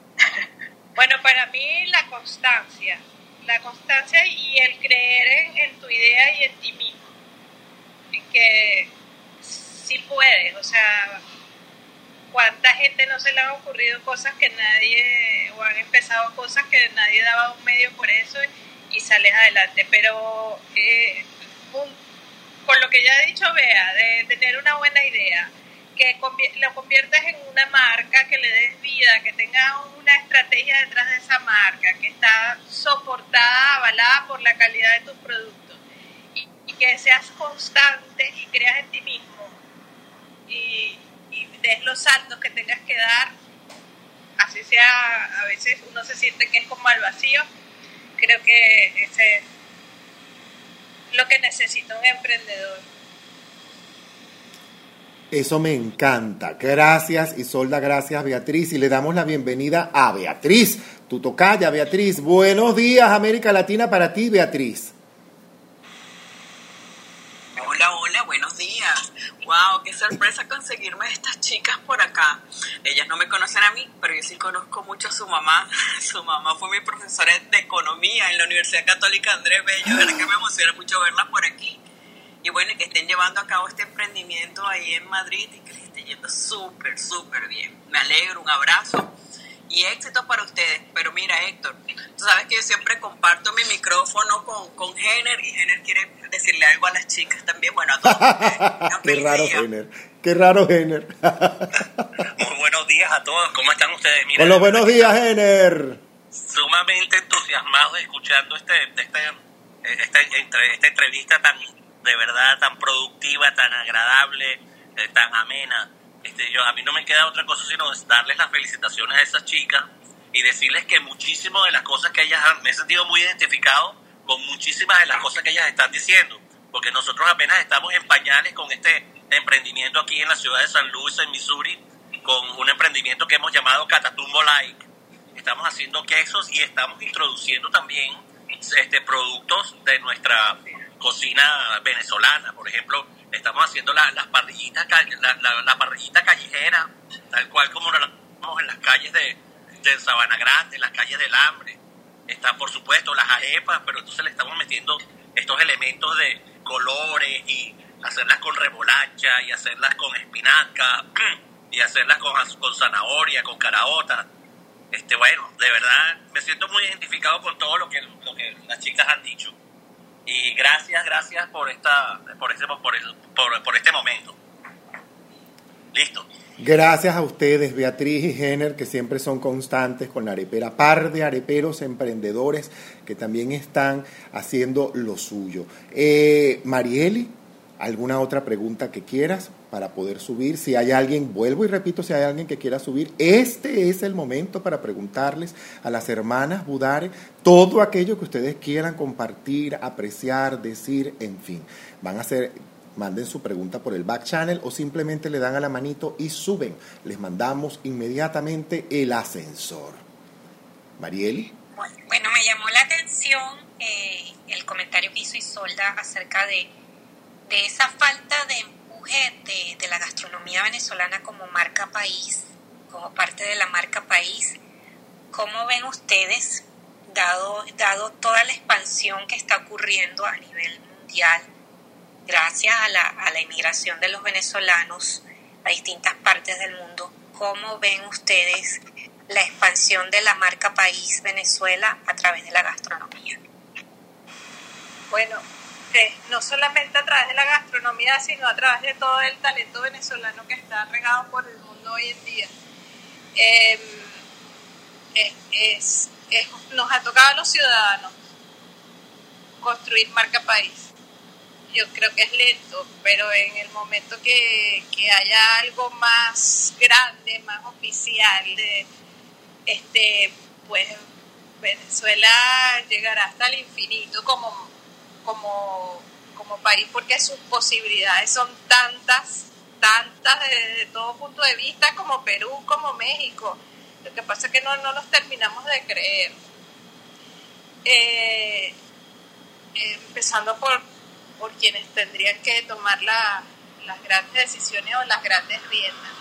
Bueno, para mí la constancia, la constancia y el creer en, tu idea y en ti mismo, en que sí puedes, o sea, cuánta gente no se le han ocurrido cosas que nadie, o han empezado cosas que nadie daba un medio por eso y sales adelante, pero eh, con lo que ya he dicho Bea, de tener una buena idea, que lo conviertas en una marca, que le des vida, que tenga una estrategia detrás de esa marca, que está soportada, avalada por la calidad de tus productos y, que seas constante y creas en ti mismo y, des los saltos que tengas que dar, así sea, a veces uno se siente que es como al vacío, creo que ese es lo que necesita un emprendedor. Eso me encanta. Gracias, Isolda, gracias, Beatriz. Y le damos la bienvenida a Beatriz, tu tocaya, Beatriz. Buenos días, América Latina, para ti, Beatriz. Hola, hola, buenos días. Wow, qué sorpresa conseguirme estas chicas por acá. Ellas no me conocen a mí, pero yo sí conozco mucho a su mamá. Su mamá fue mi profesora de economía en la Universidad Católica Andrés Bello, de que me emociona mucho verlas por aquí y bueno, que estén llevando a cabo este emprendimiento ahí en Madrid y que les esté yendo súper, súper bien. Me alegro, un abrazo y éxito para ustedes. Pero mira, Héctor, tú sabes que yo siempre comparto mi micrófono con, con Jenner y Jenner quiere decirle algo a las chicas también. Bueno, a todos. Qué raro, Jenner. Qué raro, Jenner. Muy buenos días a todos. ¿Cómo están ustedes? Mira, los buenos días, Jenner. Sumamente entusiasmado escuchando este, este, esta, esta entrevista tan de verdad tan productiva, tan agradable, eh, tan amena. Este, yo, a mí no me queda otra cosa sino darles las felicitaciones a esas chicas y decirles que muchísimas de las cosas que ellas han, me he sentido muy identificado con muchísimas de las cosas que ellas están diciendo, porque nosotros apenas estamos en pañales con este emprendimiento aquí en la ciudad de San Luis, en Missouri, con un emprendimiento que hemos llamado Catatumbo Like. Estamos haciendo quesos y estamos introduciendo también este, productos de nuestra cocina venezolana, por ejemplo, estamos haciendo las parrillitas, la, la, parrillita callejera, tal cual como la vemos en las calles de, de Sabana Grande, en las calles del Hambre. Está, por supuesto, las arepas, pero entonces le estamos metiendo estos elementos de colores y hacerlas con remolacha y hacerlas con espinaca y hacerlas con, con zanahoria, con caraota. Este, bueno, de verdad me siento muy identificado con todo lo que, lo que las chicas han dicho. Y gracias, gracias por, esta, por, este, por, el, por, por este momento. Listo. Gracias a ustedes, Beatriz y Jenner, que siempre son constantes con la arepera. Par de areperos emprendedores que también están haciendo lo suyo. Eh, Marieli, ¿alguna otra pregunta que quieras? Para poder subir. Si hay alguien, vuelvo y repito, si hay alguien que quiera subir, este es el momento para preguntarles a las hermanas Budare todo aquello que ustedes quieran compartir, apreciar, decir, en fin. Van a hacer, manden su pregunta por el back channel o simplemente le dan a la manito y suben. Les mandamos inmediatamente el ascensor. Marieli. Bueno, me llamó la atención eh, el comentario que hizo Isolda acerca de, de esa falta de de, la gastronomía venezolana como marca país, como parte de la marca país. ¿Cómo ven ustedes, dado, dado toda la expansión que está ocurriendo a nivel mundial, gracias a la, a la inmigración de los venezolanos a distintas partes del mundo, cómo ven ustedes la expansión de la marca país Venezuela a través de la gastronomía? Bueno, no solamente a través de la gastronomía, sino a través de todo el talento venezolano que está regado por el mundo hoy en día. Em, nos ha tocado a los ciudadanos construir marca país. yo creo que es lento, pero en el momento que, que haya algo más grande, más oficial, de, este, pues Venezuela llegará hasta el infinito como, como, como país, porque sus posibilidades son tantas, tantas desde todo punto de vista, como Perú, como México. Lo que pasa es que no, no los terminamos de creer. Eh, empezando por, por quienes tendrían que tomar la, las grandes decisiones o las grandes riendas.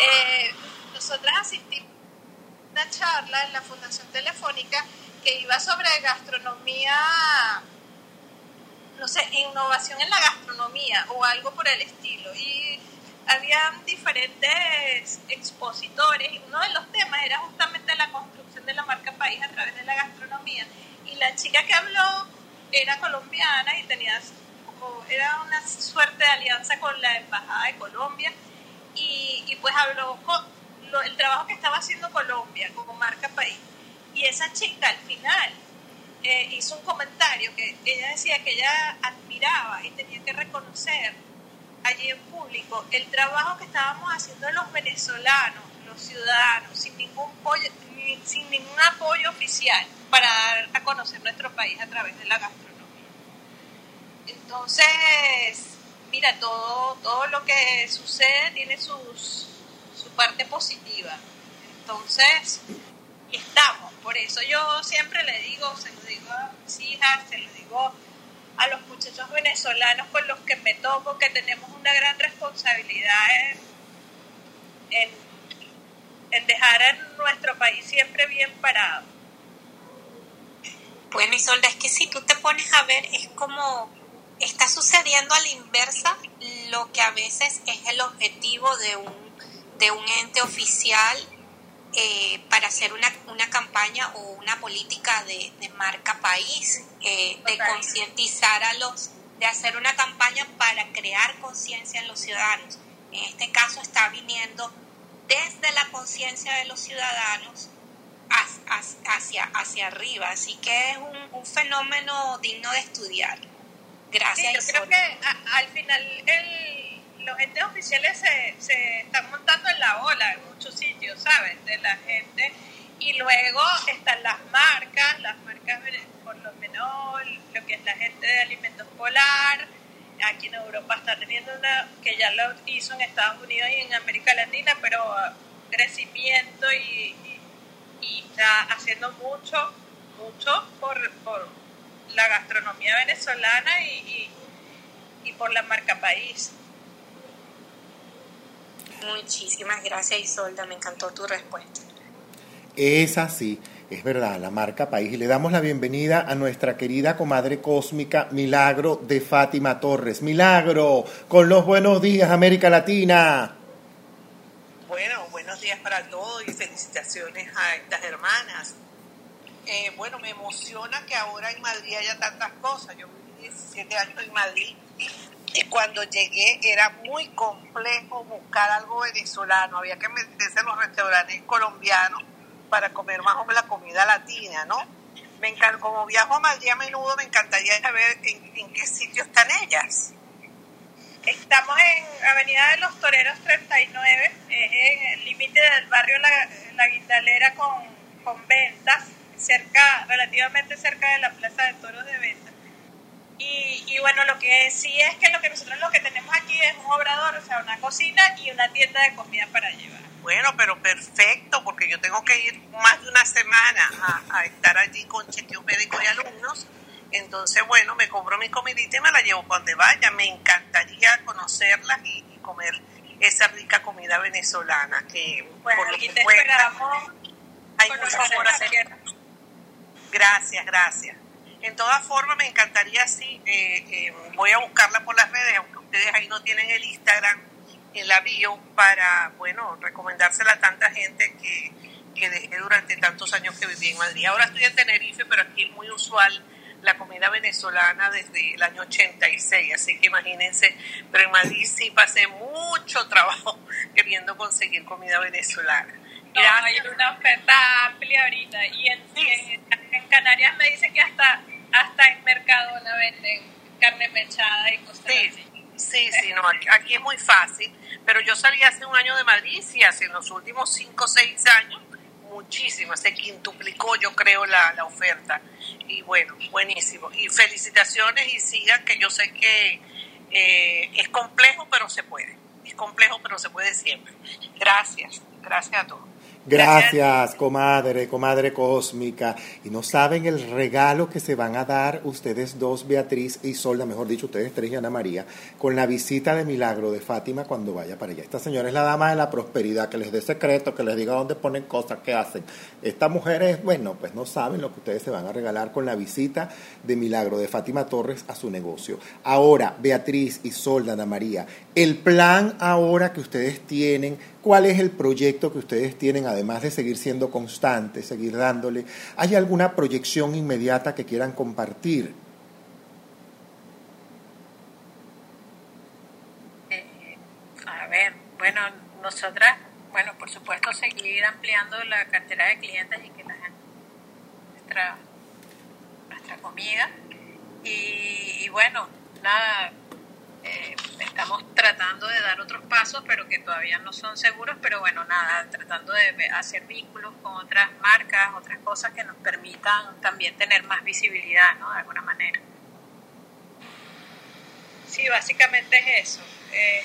Eh, nosotras asistimos a una charla en la Fundación Telefónica que iba sobre gastronomía, no sé, innovación en la gastronomía o algo por el estilo. Y habían diferentes expositores y uno de los temas era justamente la construcción de la marca país a través de la gastronomía. Y la chica que habló era colombiana y tenía como, era una suerte de alianza con la Embajada de Colombia y, y pues habló con el trabajo que estaba haciendo Colombia como marca país. Y esa chica al final eh, hizo un comentario que ella decía que ella admiraba y tenía que reconocer allí en público el trabajo que estábamos haciendo los venezolanos, los ciudadanos, sin ningún, apoyo, oficial para dar a conocer nuestro país a través de la gastronomía. Entonces, mira, todo, todo lo que sucede tiene sus, su parte positiva. Entonces, estamos. Por eso yo siempre le digo, se lo digo a mis hijas, se lo digo a los muchachos venezolanos con los que me toco, que tenemos una gran responsabilidad en, en, en dejar a nuestro país siempre bien parado. Bueno, Isolda, es que si tú te pones a ver, es como está sucediendo a la inversa lo que a veces es el objetivo de un, de un ente oficial eh, para hacer una, una, campaña o una política de, de marca país, eh, de concientizar a los, de hacer una campaña para crear conciencia en los ciudadanos. En este caso está viniendo desde la conciencia de los ciudadanos hacia, hacia arriba, así que es un, un fenómeno digno de estudiar. Gracias. Sí, yo creo que a, al final el, los entes oficiales se, se están montando en la ola en muchos sitios, ¿sabes? De la gente. Y luego están las marcas, las marcas por lo menos lo que es la gente de alimentos polar. Aquí en Europa está teniendo una, que ya lo hizo en Estados Unidos y en América Latina, pero crecimiento y, está haciendo mucho, mucho por, por la gastronomía venezolana y, y por la marca país. Muchísimas gracias Isolda, me encantó tu respuesta. Es así, es verdad, la marca país. Y le damos la bienvenida a nuestra querida comadre cósmica Milagro de Fátima Torres. Milagro, con los buenos días América Latina. Bueno, buenos días para todos y felicitaciones a estas hermanas. Eh, bueno, me emociona que ahora en Madrid haya tantas cosas. Yo viví 17 años en Madrid y cuando llegué era muy complejo buscar algo venezolano. Había que meterse en los restaurantes colombianos para comer más o menos la comida latina, ¿no? Me encanta, como viajo a Madrid a menudo, me encantaría saber en, qué sitio están ellas. Estamos en Avenida de los Toreros 39, en el límite del barrio La, la Guindalera con, con ventas cerca, relativamente cerca de la Plaza de Toros de Venta. Y, y, bueno, lo que sí es que lo que nosotros lo que tenemos aquí es un obrador, o sea, una cocina y una tienda de comida para llevar. Bueno, pero perfecto, porque yo tengo que ir más de una semana a, a estar allí con chequeo médico y alumnos. Entonces, bueno, me compro mi comidita y me la llevo para donde vaya. Me encantaría conocerlas y, y comer esa rica comida venezolana que bueno, por lo aquí que te cuenta, esperamos hay mucho por hacer. Gracias, gracias. En todas formas, me encantaría, sí, eh, eh, voy a buscarla por las redes, aunque ustedes ahí no tienen el Instagram la bio, para, bueno, recomendársela a tanta gente que, que dejé durante tantos años que viví en Madrid. Ahora estoy en Tenerife, pero aquí es muy usual la comida venezolana desde el año 86, así que imagínense, pero en Madrid sí pasé mucho trabajo queriendo conseguir comida venezolana. No, hay una oferta amplia ahorita y en, en, en Canarias me dicen que hasta hasta en Mercadona venden carne mechada y cosas Sí, así. sí, sí, no, aquí, aquí es muy fácil, pero yo salí hace un año de Madrid y hace los últimos 5 o 6 años muchísimo, se quintuplicó yo creo la, la oferta y bueno, buenísimo. Y felicitaciones y sigan que yo sé que eh, es complejo pero se puede, es complejo pero se puede siempre. Gracias, gracias a todos. Gracias, comadre, comadre cósmica. Y no saben el regalo que se van a dar ustedes dos, Beatriz y Solda, mejor dicho, ustedes tres y Ana María, con la visita de milagro de Fátima cuando vaya para allá. Esta señora es la dama de la prosperidad, que les dé secreto, que les diga dónde ponen cosas, qué hacen. Estas mujeres, bueno, pues no saben lo que ustedes se van a regalar con la visita de milagro de Fátima Torres a su negocio. Ahora, Beatriz y Solda, Ana María, el plan ahora que ustedes tienen ¿Cuál es el proyecto que ustedes tienen, además de seguir siendo constantes, seguir dándole? ¿Hay alguna proyección inmediata que quieran compartir? Eh, a ver, bueno, nosotras, bueno, por supuesto, seguir ampliando la cartera de clientes y que la gente, nuestra, nuestra comida. Y, y bueno, nada, eh, estamos tratando de dar otros pasos, pero que todavía no son seguros, pero bueno, nada, tratando de hacer vínculos con otras marcas, otras cosas que nos permitan también tener más visibilidad, ¿no? De alguna manera. Sí, básicamente es eso. Eh,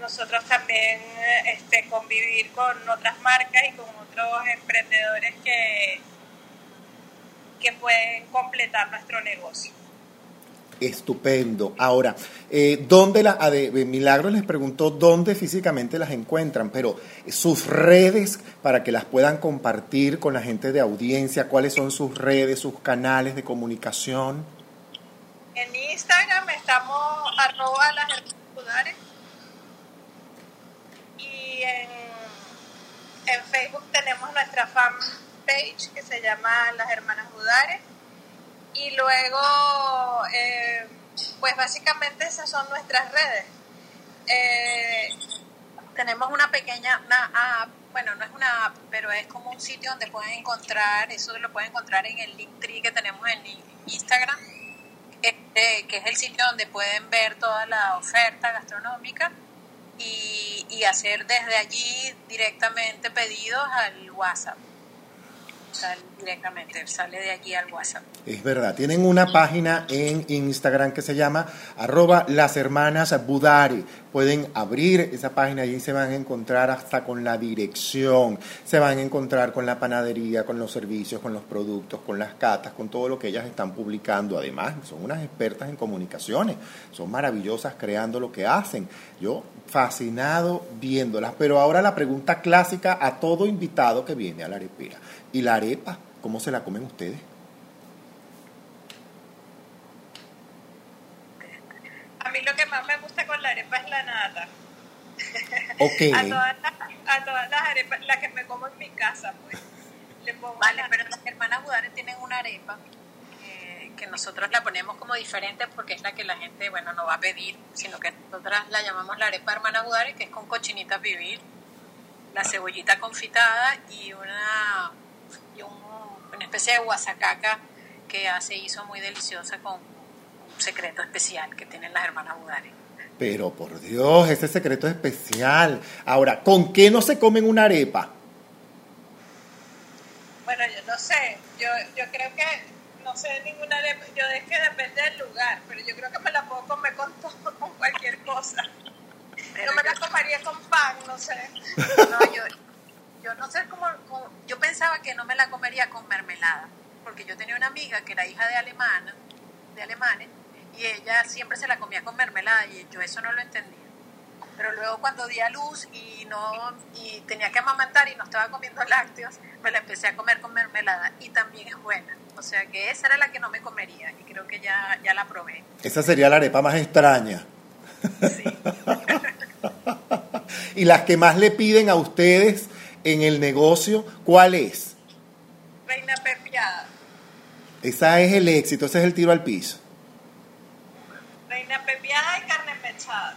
nosotros también eh, este, convivir con otras marcas y con otros emprendedores que, que pueden completar nuestro negocio. Estupendo. Ahora, eh, ¿dónde la, a de- de Milagro les preguntó dónde físicamente las encuentran? Pero sus redes para que las puedan compartir con la gente de audiencia, ¿cuáles son sus redes, sus canales de comunicación? En Instagram estamos arroba las. En, Facebook tenemos nuestra fanpage que se llama Las Hermanas Budares y luego eh, pues básicamente esas son nuestras redes. Eh, Tenemos una pequeña, una app, bueno, no es una app, pero es como un sitio donde pueden encontrar, eso lo pueden encontrar en el Linktree que tenemos en Instagram, este, que es el sitio donde pueden ver toda la oferta gastronómica y, y hacer desde allí directamente pedidos al WhatsApp. Sale directamente, sale de allí al WhatsApp. Es verdad, tienen una página en Instagram que se llama arroba las hermanas Budari. Pueden abrir esa página y se van a encontrar hasta con la dirección, se van a encontrar con la panadería, con los servicios, con los productos, con las catas, con todo lo que ellas están publicando. Además, son unas expertas en comunicaciones, son maravillosas creando lo que hacen. Yo fascinado viéndolas, pero ahora la pregunta clásica a todo invitado que viene a la arepera. ¿Y la arepa? ¿Cómo se la comen ustedes? a mí lo que más me gusta con la arepa es la nata. Ok. A todas las, a todas las arepas, las que me como en mi casa, pues. Le pongo Vale, la- pero las hermanas Budares tienen una arepa que, que nosotros la ponemos como diferente porque es la que la gente, bueno, no va a pedir, sino que nosotras la llamamos la arepa hermana Budares, que es con cochinita pibil, la cebollita confitada y una, y un- una especie de guasacaca que se hizo muy deliciosa con un secreto especial que tienen las hermanas Budares. Pero por Dios, ese secreto es especial. Ahora, ¿con qué no se comen una arepa? Bueno, yo no sé, yo, yo creo que no sé ninguna arepa, yo es que depende del lugar, pero yo creo que me la puedo comer con todo, con cualquier cosa. Pero Yo me la comería con pan, no sé. No, yo, yo no sé cómo, cómo- Yo pensaba que no me la comería con mermelada, porque yo tenía una amiga que era hija de alemana, de alemanes, y ella siempre se la comía con mermelada, y yo eso no lo entendía. Pero luego cuando di a luz y no y tenía que amamantar y no estaba comiendo lácteos, me la empecé a comer con mermelada y también es buena. O sea que esa era la que no me comería y creo que ya, ya la probé. Esa sería la arepa más extraña. Sí. y las que más le piden a ustedes en el negocio, ¿cuál es? Reina pepiada. Esa es el éxito, ese es el tiro al piso. Reina pepiada y carne mechada.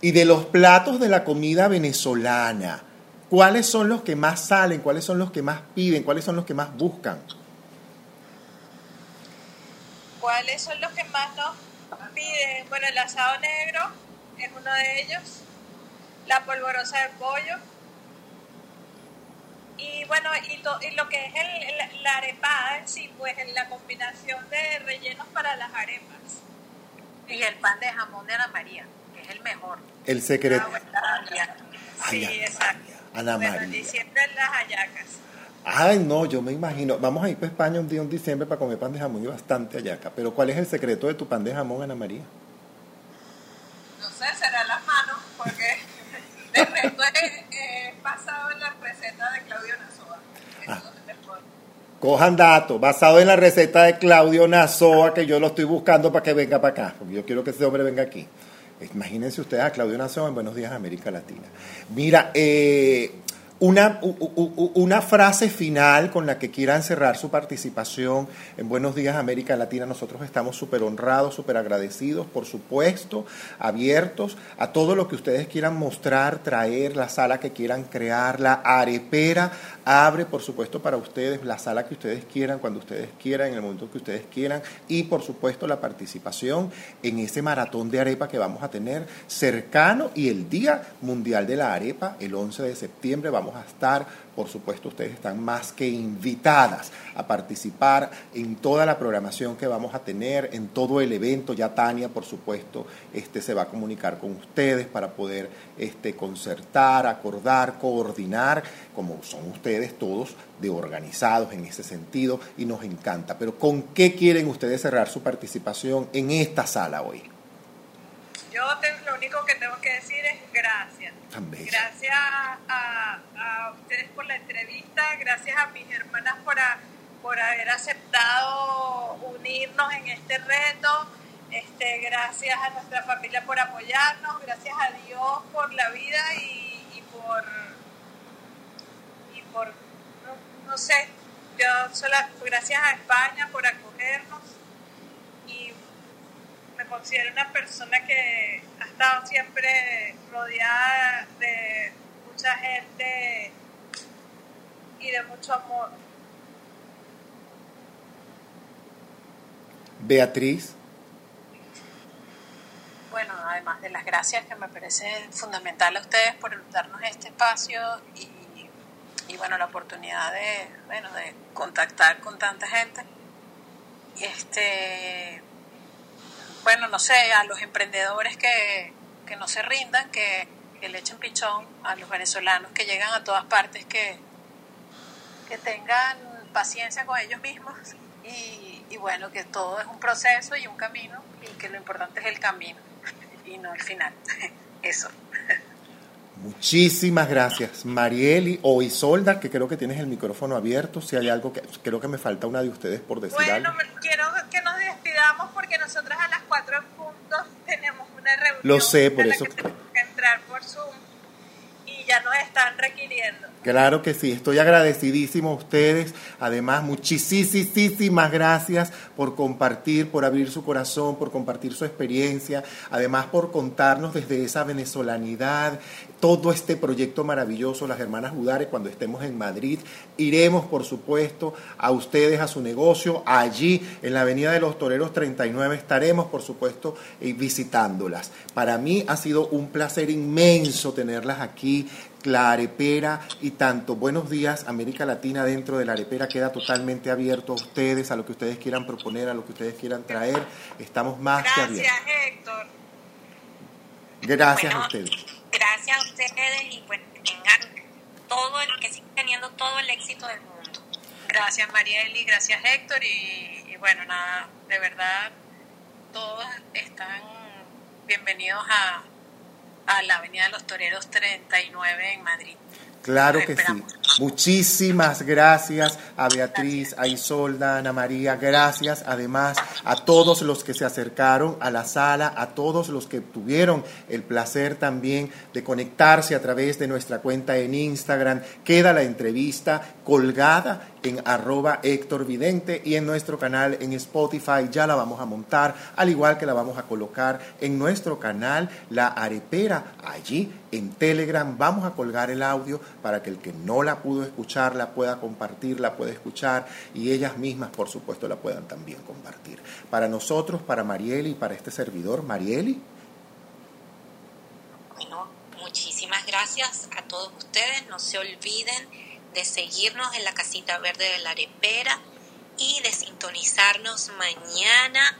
Y de los platos de la comida venezolana, ¿cuáles son los que más salen? ¿Cuáles son los que más piden? ¿Cuáles son los que más buscan? ¿Cuáles son los que más nos piden, bueno, el asado negro es uno de ellos, la polvorosa de pollo, y bueno, y, to- y lo que es el, la arepada en sí, pues en la combinación de rellenos para las arepas. Y el pan de jamón de Ana María, que es el mejor. El secreto. Ah, bueno. Ay, Sí, Ana exacto. María, Ana Bueno, en María. diciembre las hallacas. Ay, no, yo me imagino. Vamos a ir para España un día en diciembre para comer pan de jamón y bastante hallaca. Pero ¿cuál es el secreto de tu pan de jamón, Ana María? No sé, será las Cojan datos, basado en la receta de Claudio Nazoa, que yo lo estoy buscando para que venga para acá, porque yo quiero que ese hombre venga aquí. Imagínense ustedes a Claudio Nazoa en Buenos Días América Latina. Mira, eh, una, una frase final con la que quieran cerrar su participación en Buenos Días América Latina. Nosotros estamos súper honrados, súper agradecidos, por supuesto, abiertos a todo lo que ustedes quieran mostrar, traer, la sala que quieran crear, la arepera abre, por supuesto, para ustedes la sala que ustedes quieran, cuando ustedes quieran, en el momento que ustedes quieran, y por supuesto la participación en ese maratón de arepa que vamos a tener cercano y el Día Mundial de la Arepa, el 11 de septiembre, vamos a estar, por supuesto, ustedes están más que invitadas a participar en toda la programación que vamos a tener, en todo el evento, ya Tania, por supuesto, este, se va a comunicar con ustedes para poder este, concertar, acordar, coordinar, como son ustedes todos de organizados en ese sentido y nos encanta. Pero ¿con qué quieren ustedes cerrar su participación en esta sala hoy? Yo te- lo único que tengo que decir es gracias. Gracias a, a ustedes por la entrevista, gracias a mis hermanas por, a- por haber aceptado unirnos en este reto, este, gracias a nuestra familia por apoyarnos, gracias a Dios por la vida y, y por, y por no, no sé, yo sola, gracias a España por acogernos considero una persona que ha estado siempre rodeada de mucha gente y de mucho amor. Beatriz, Bueno, además de las gracias que me parece fundamental a ustedes por darnos este espacio y, y, bueno, la oportunidad de, bueno, de contactar con tanta gente. Y este, bueno, no sé, a los emprendedores que, que no se rindan, que, que le echen pichón, a los venezolanos que llegan a todas partes, que, que tengan paciencia con ellos mismos y, y bueno, que todo es un proceso y un camino y que lo importante es el camino y no el final. Eso. Muchísimas gracias. Marieli o Isolda, que creo que tienes el micrófono abierto. Si hay algo que creo que me falta una de ustedes por decir Bueno, algo. quiero que nos despidamos porque nosotras a las 4 en punto tenemos una reunión. Lo sé, por eso- que tenemos que entrar por Zoom y ya nos están requiriendo. Claro que sí, estoy agradecidísimo a ustedes. Además, muchísimas gracias por compartir, por abrir su corazón, por compartir su experiencia. Además, por contarnos desde esa venezolanidad todo este proyecto maravilloso, las hermanas Udare, cuando estemos en Madrid. Iremos, por supuesto, a ustedes, a su negocio. Allí, en la Avenida de los Toreros 39, estaremos, por supuesto, eh, visitándolas. Para mí ha sido un placer inmenso tenerlas aquí la arepera y tanto. Buenos días, América Latina dentro de la arepera queda totalmente abierto a ustedes, a lo que ustedes quieran proponer, a lo que ustedes quieran traer. Estamos más que Gracias, abiertos. Héctor. Gracias a ustedes. Gracias a ustedes y que tengan todo el, que sigan teniendo todo el éxito del mundo. Gracias Marieli, gracias Héctor y, y bueno, nada, de verdad todos están bienvenidos a, a la Avenida de los Toreros 39 en Madrid. Claro que sí. Muchísimas gracias a Beatriz, a Isolda, a Ana María, gracias además a todos los que se acercaron a la sala, a todos los que tuvieron el placer también de conectarse a través de nuestra cuenta en Instagram. Queda la entrevista colgada en arroba Héctor Vidente y en nuestro canal en Spotify ya la vamos a montar, al igual que la vamos a colocar en nuestro canal La Arepera. Allí en Telegram vamos a colgar el audio para que el que no la pudo escuchar la pueda compartir, la pueda escuchar y ellas mismas, por supuesto, la puedan también compartir. Para nosotros, para Marieli y para este servidor, Marieli. Bueno, muchísimas gracias a todos ustedes. No se olviden de seguirnos en la casita verde de la arepera y de sintonizarnos mañana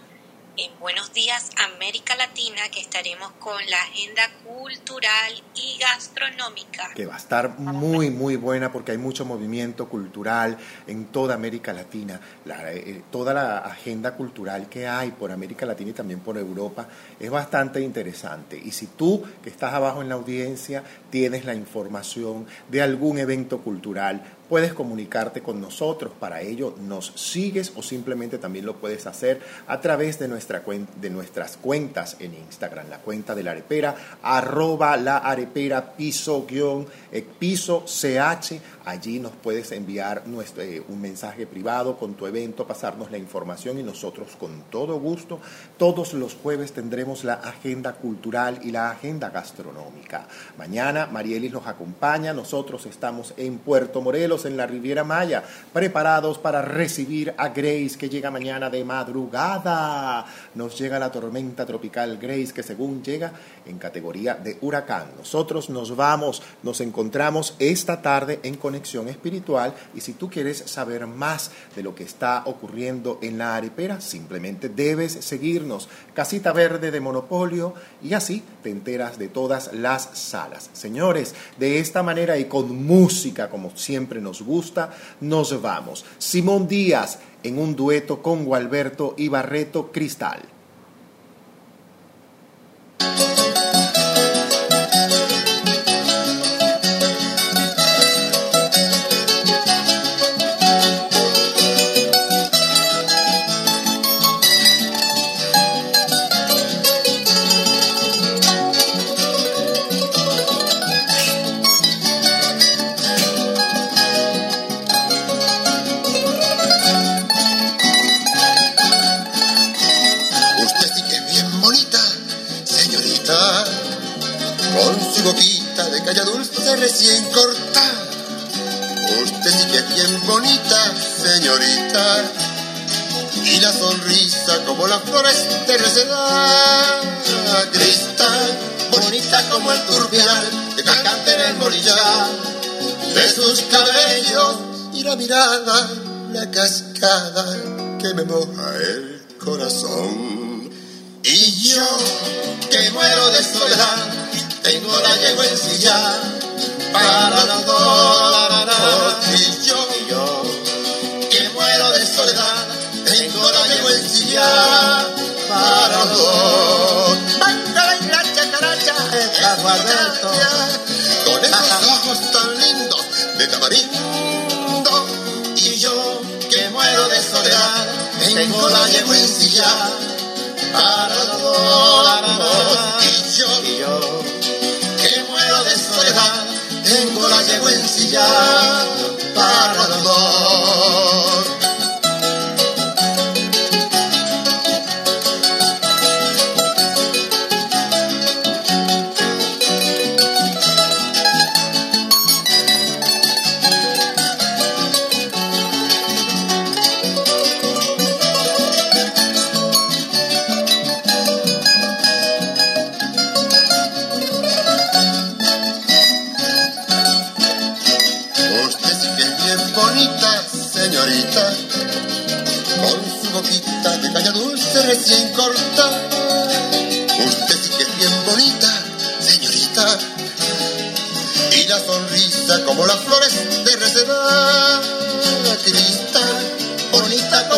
en Buenos Días América Latina, que estaremos con la agenda cultural y gastronómica. Que va a estar muy, muy buena porque hay mucho movimiento cultural en toda América Latina. La, eh, toda la agenda cultural que hay por América Latina y también por Europa es bastante interesante. Y si tú, que estás abajo en la audiencia, tienes la información de algún evento cultural, puedes comunicarte con nosotros. Para ello nos sigues o simplemente también lo puedes hacer a través de, nuestra de nuestras cuentas en Instagram. La cuenta de la arepera, arroba la arepera piso guion, eh, piso ch. Allí nos puedes enviar eh, un mensaje privado con tu evento, pasarnos la información y nosotros con todo gusto todos los jueves tendremos la agenda cultural y la agenda gastronómica. Mañana Marielis nos acompaña, nosotros estamos en Puerto Morelos en la Riviera Maya, preparados para recibir a Grace que llega mañana de madrugada. Nos llega la tormenta tropical Grace que según llega en categoría de huracán. Nosotros nos vamos, nos encontramos esta tarde en Espiritual y si tú quieres saber más de lo que está ocurriendo en la arepera, simplemente debes seguirnos. Casita Verde de Monopolio y así te enteras de todas las salas. Señores, de esta manera y con música como siempre nos gusta, nos vamos. Simón Díaz en un dueto con Gualberto y Barreto Cristal. Usted sí que es bien bonita, señorita. Y la sonrisa como las flores de receda. Cristal, bonita como el turbial que canta en el morillar. De sus cabellos y la mirada, la cascada que me moja el corazón. Y yo, que muero de soledad, tengo la yegua silla para los dos. Y yo, y yo, que muero de soledad, tengo la silla para los dos. y la chacaracha, con esos ojos tan lindos de tamarindo. Y yo, que muero de soledad, tengo la silla para los dos. Tengo la yeguencilla para los dos.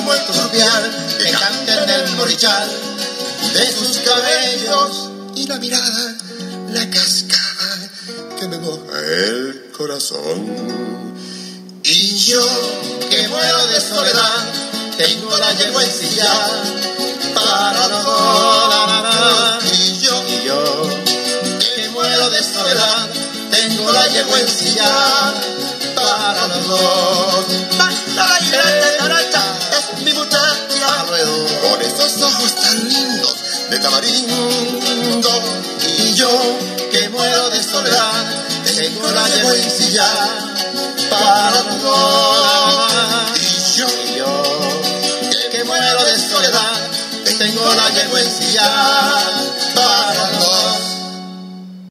Como el turbial que canta en el morichal. De sus cabellos y la mirada, la cascada que me moja el corazón. Y yo que muero de soledad, tengo la yegua ensillada para los dos. Y yo, y yo, que muero de soledad, tengo la yegua para los dos. De tamarindo. Y yo, que muero de soledad, tengo la yeguencilla para dos. Y yo, Y yo, que muero de soledad, tengo la yeguencilla para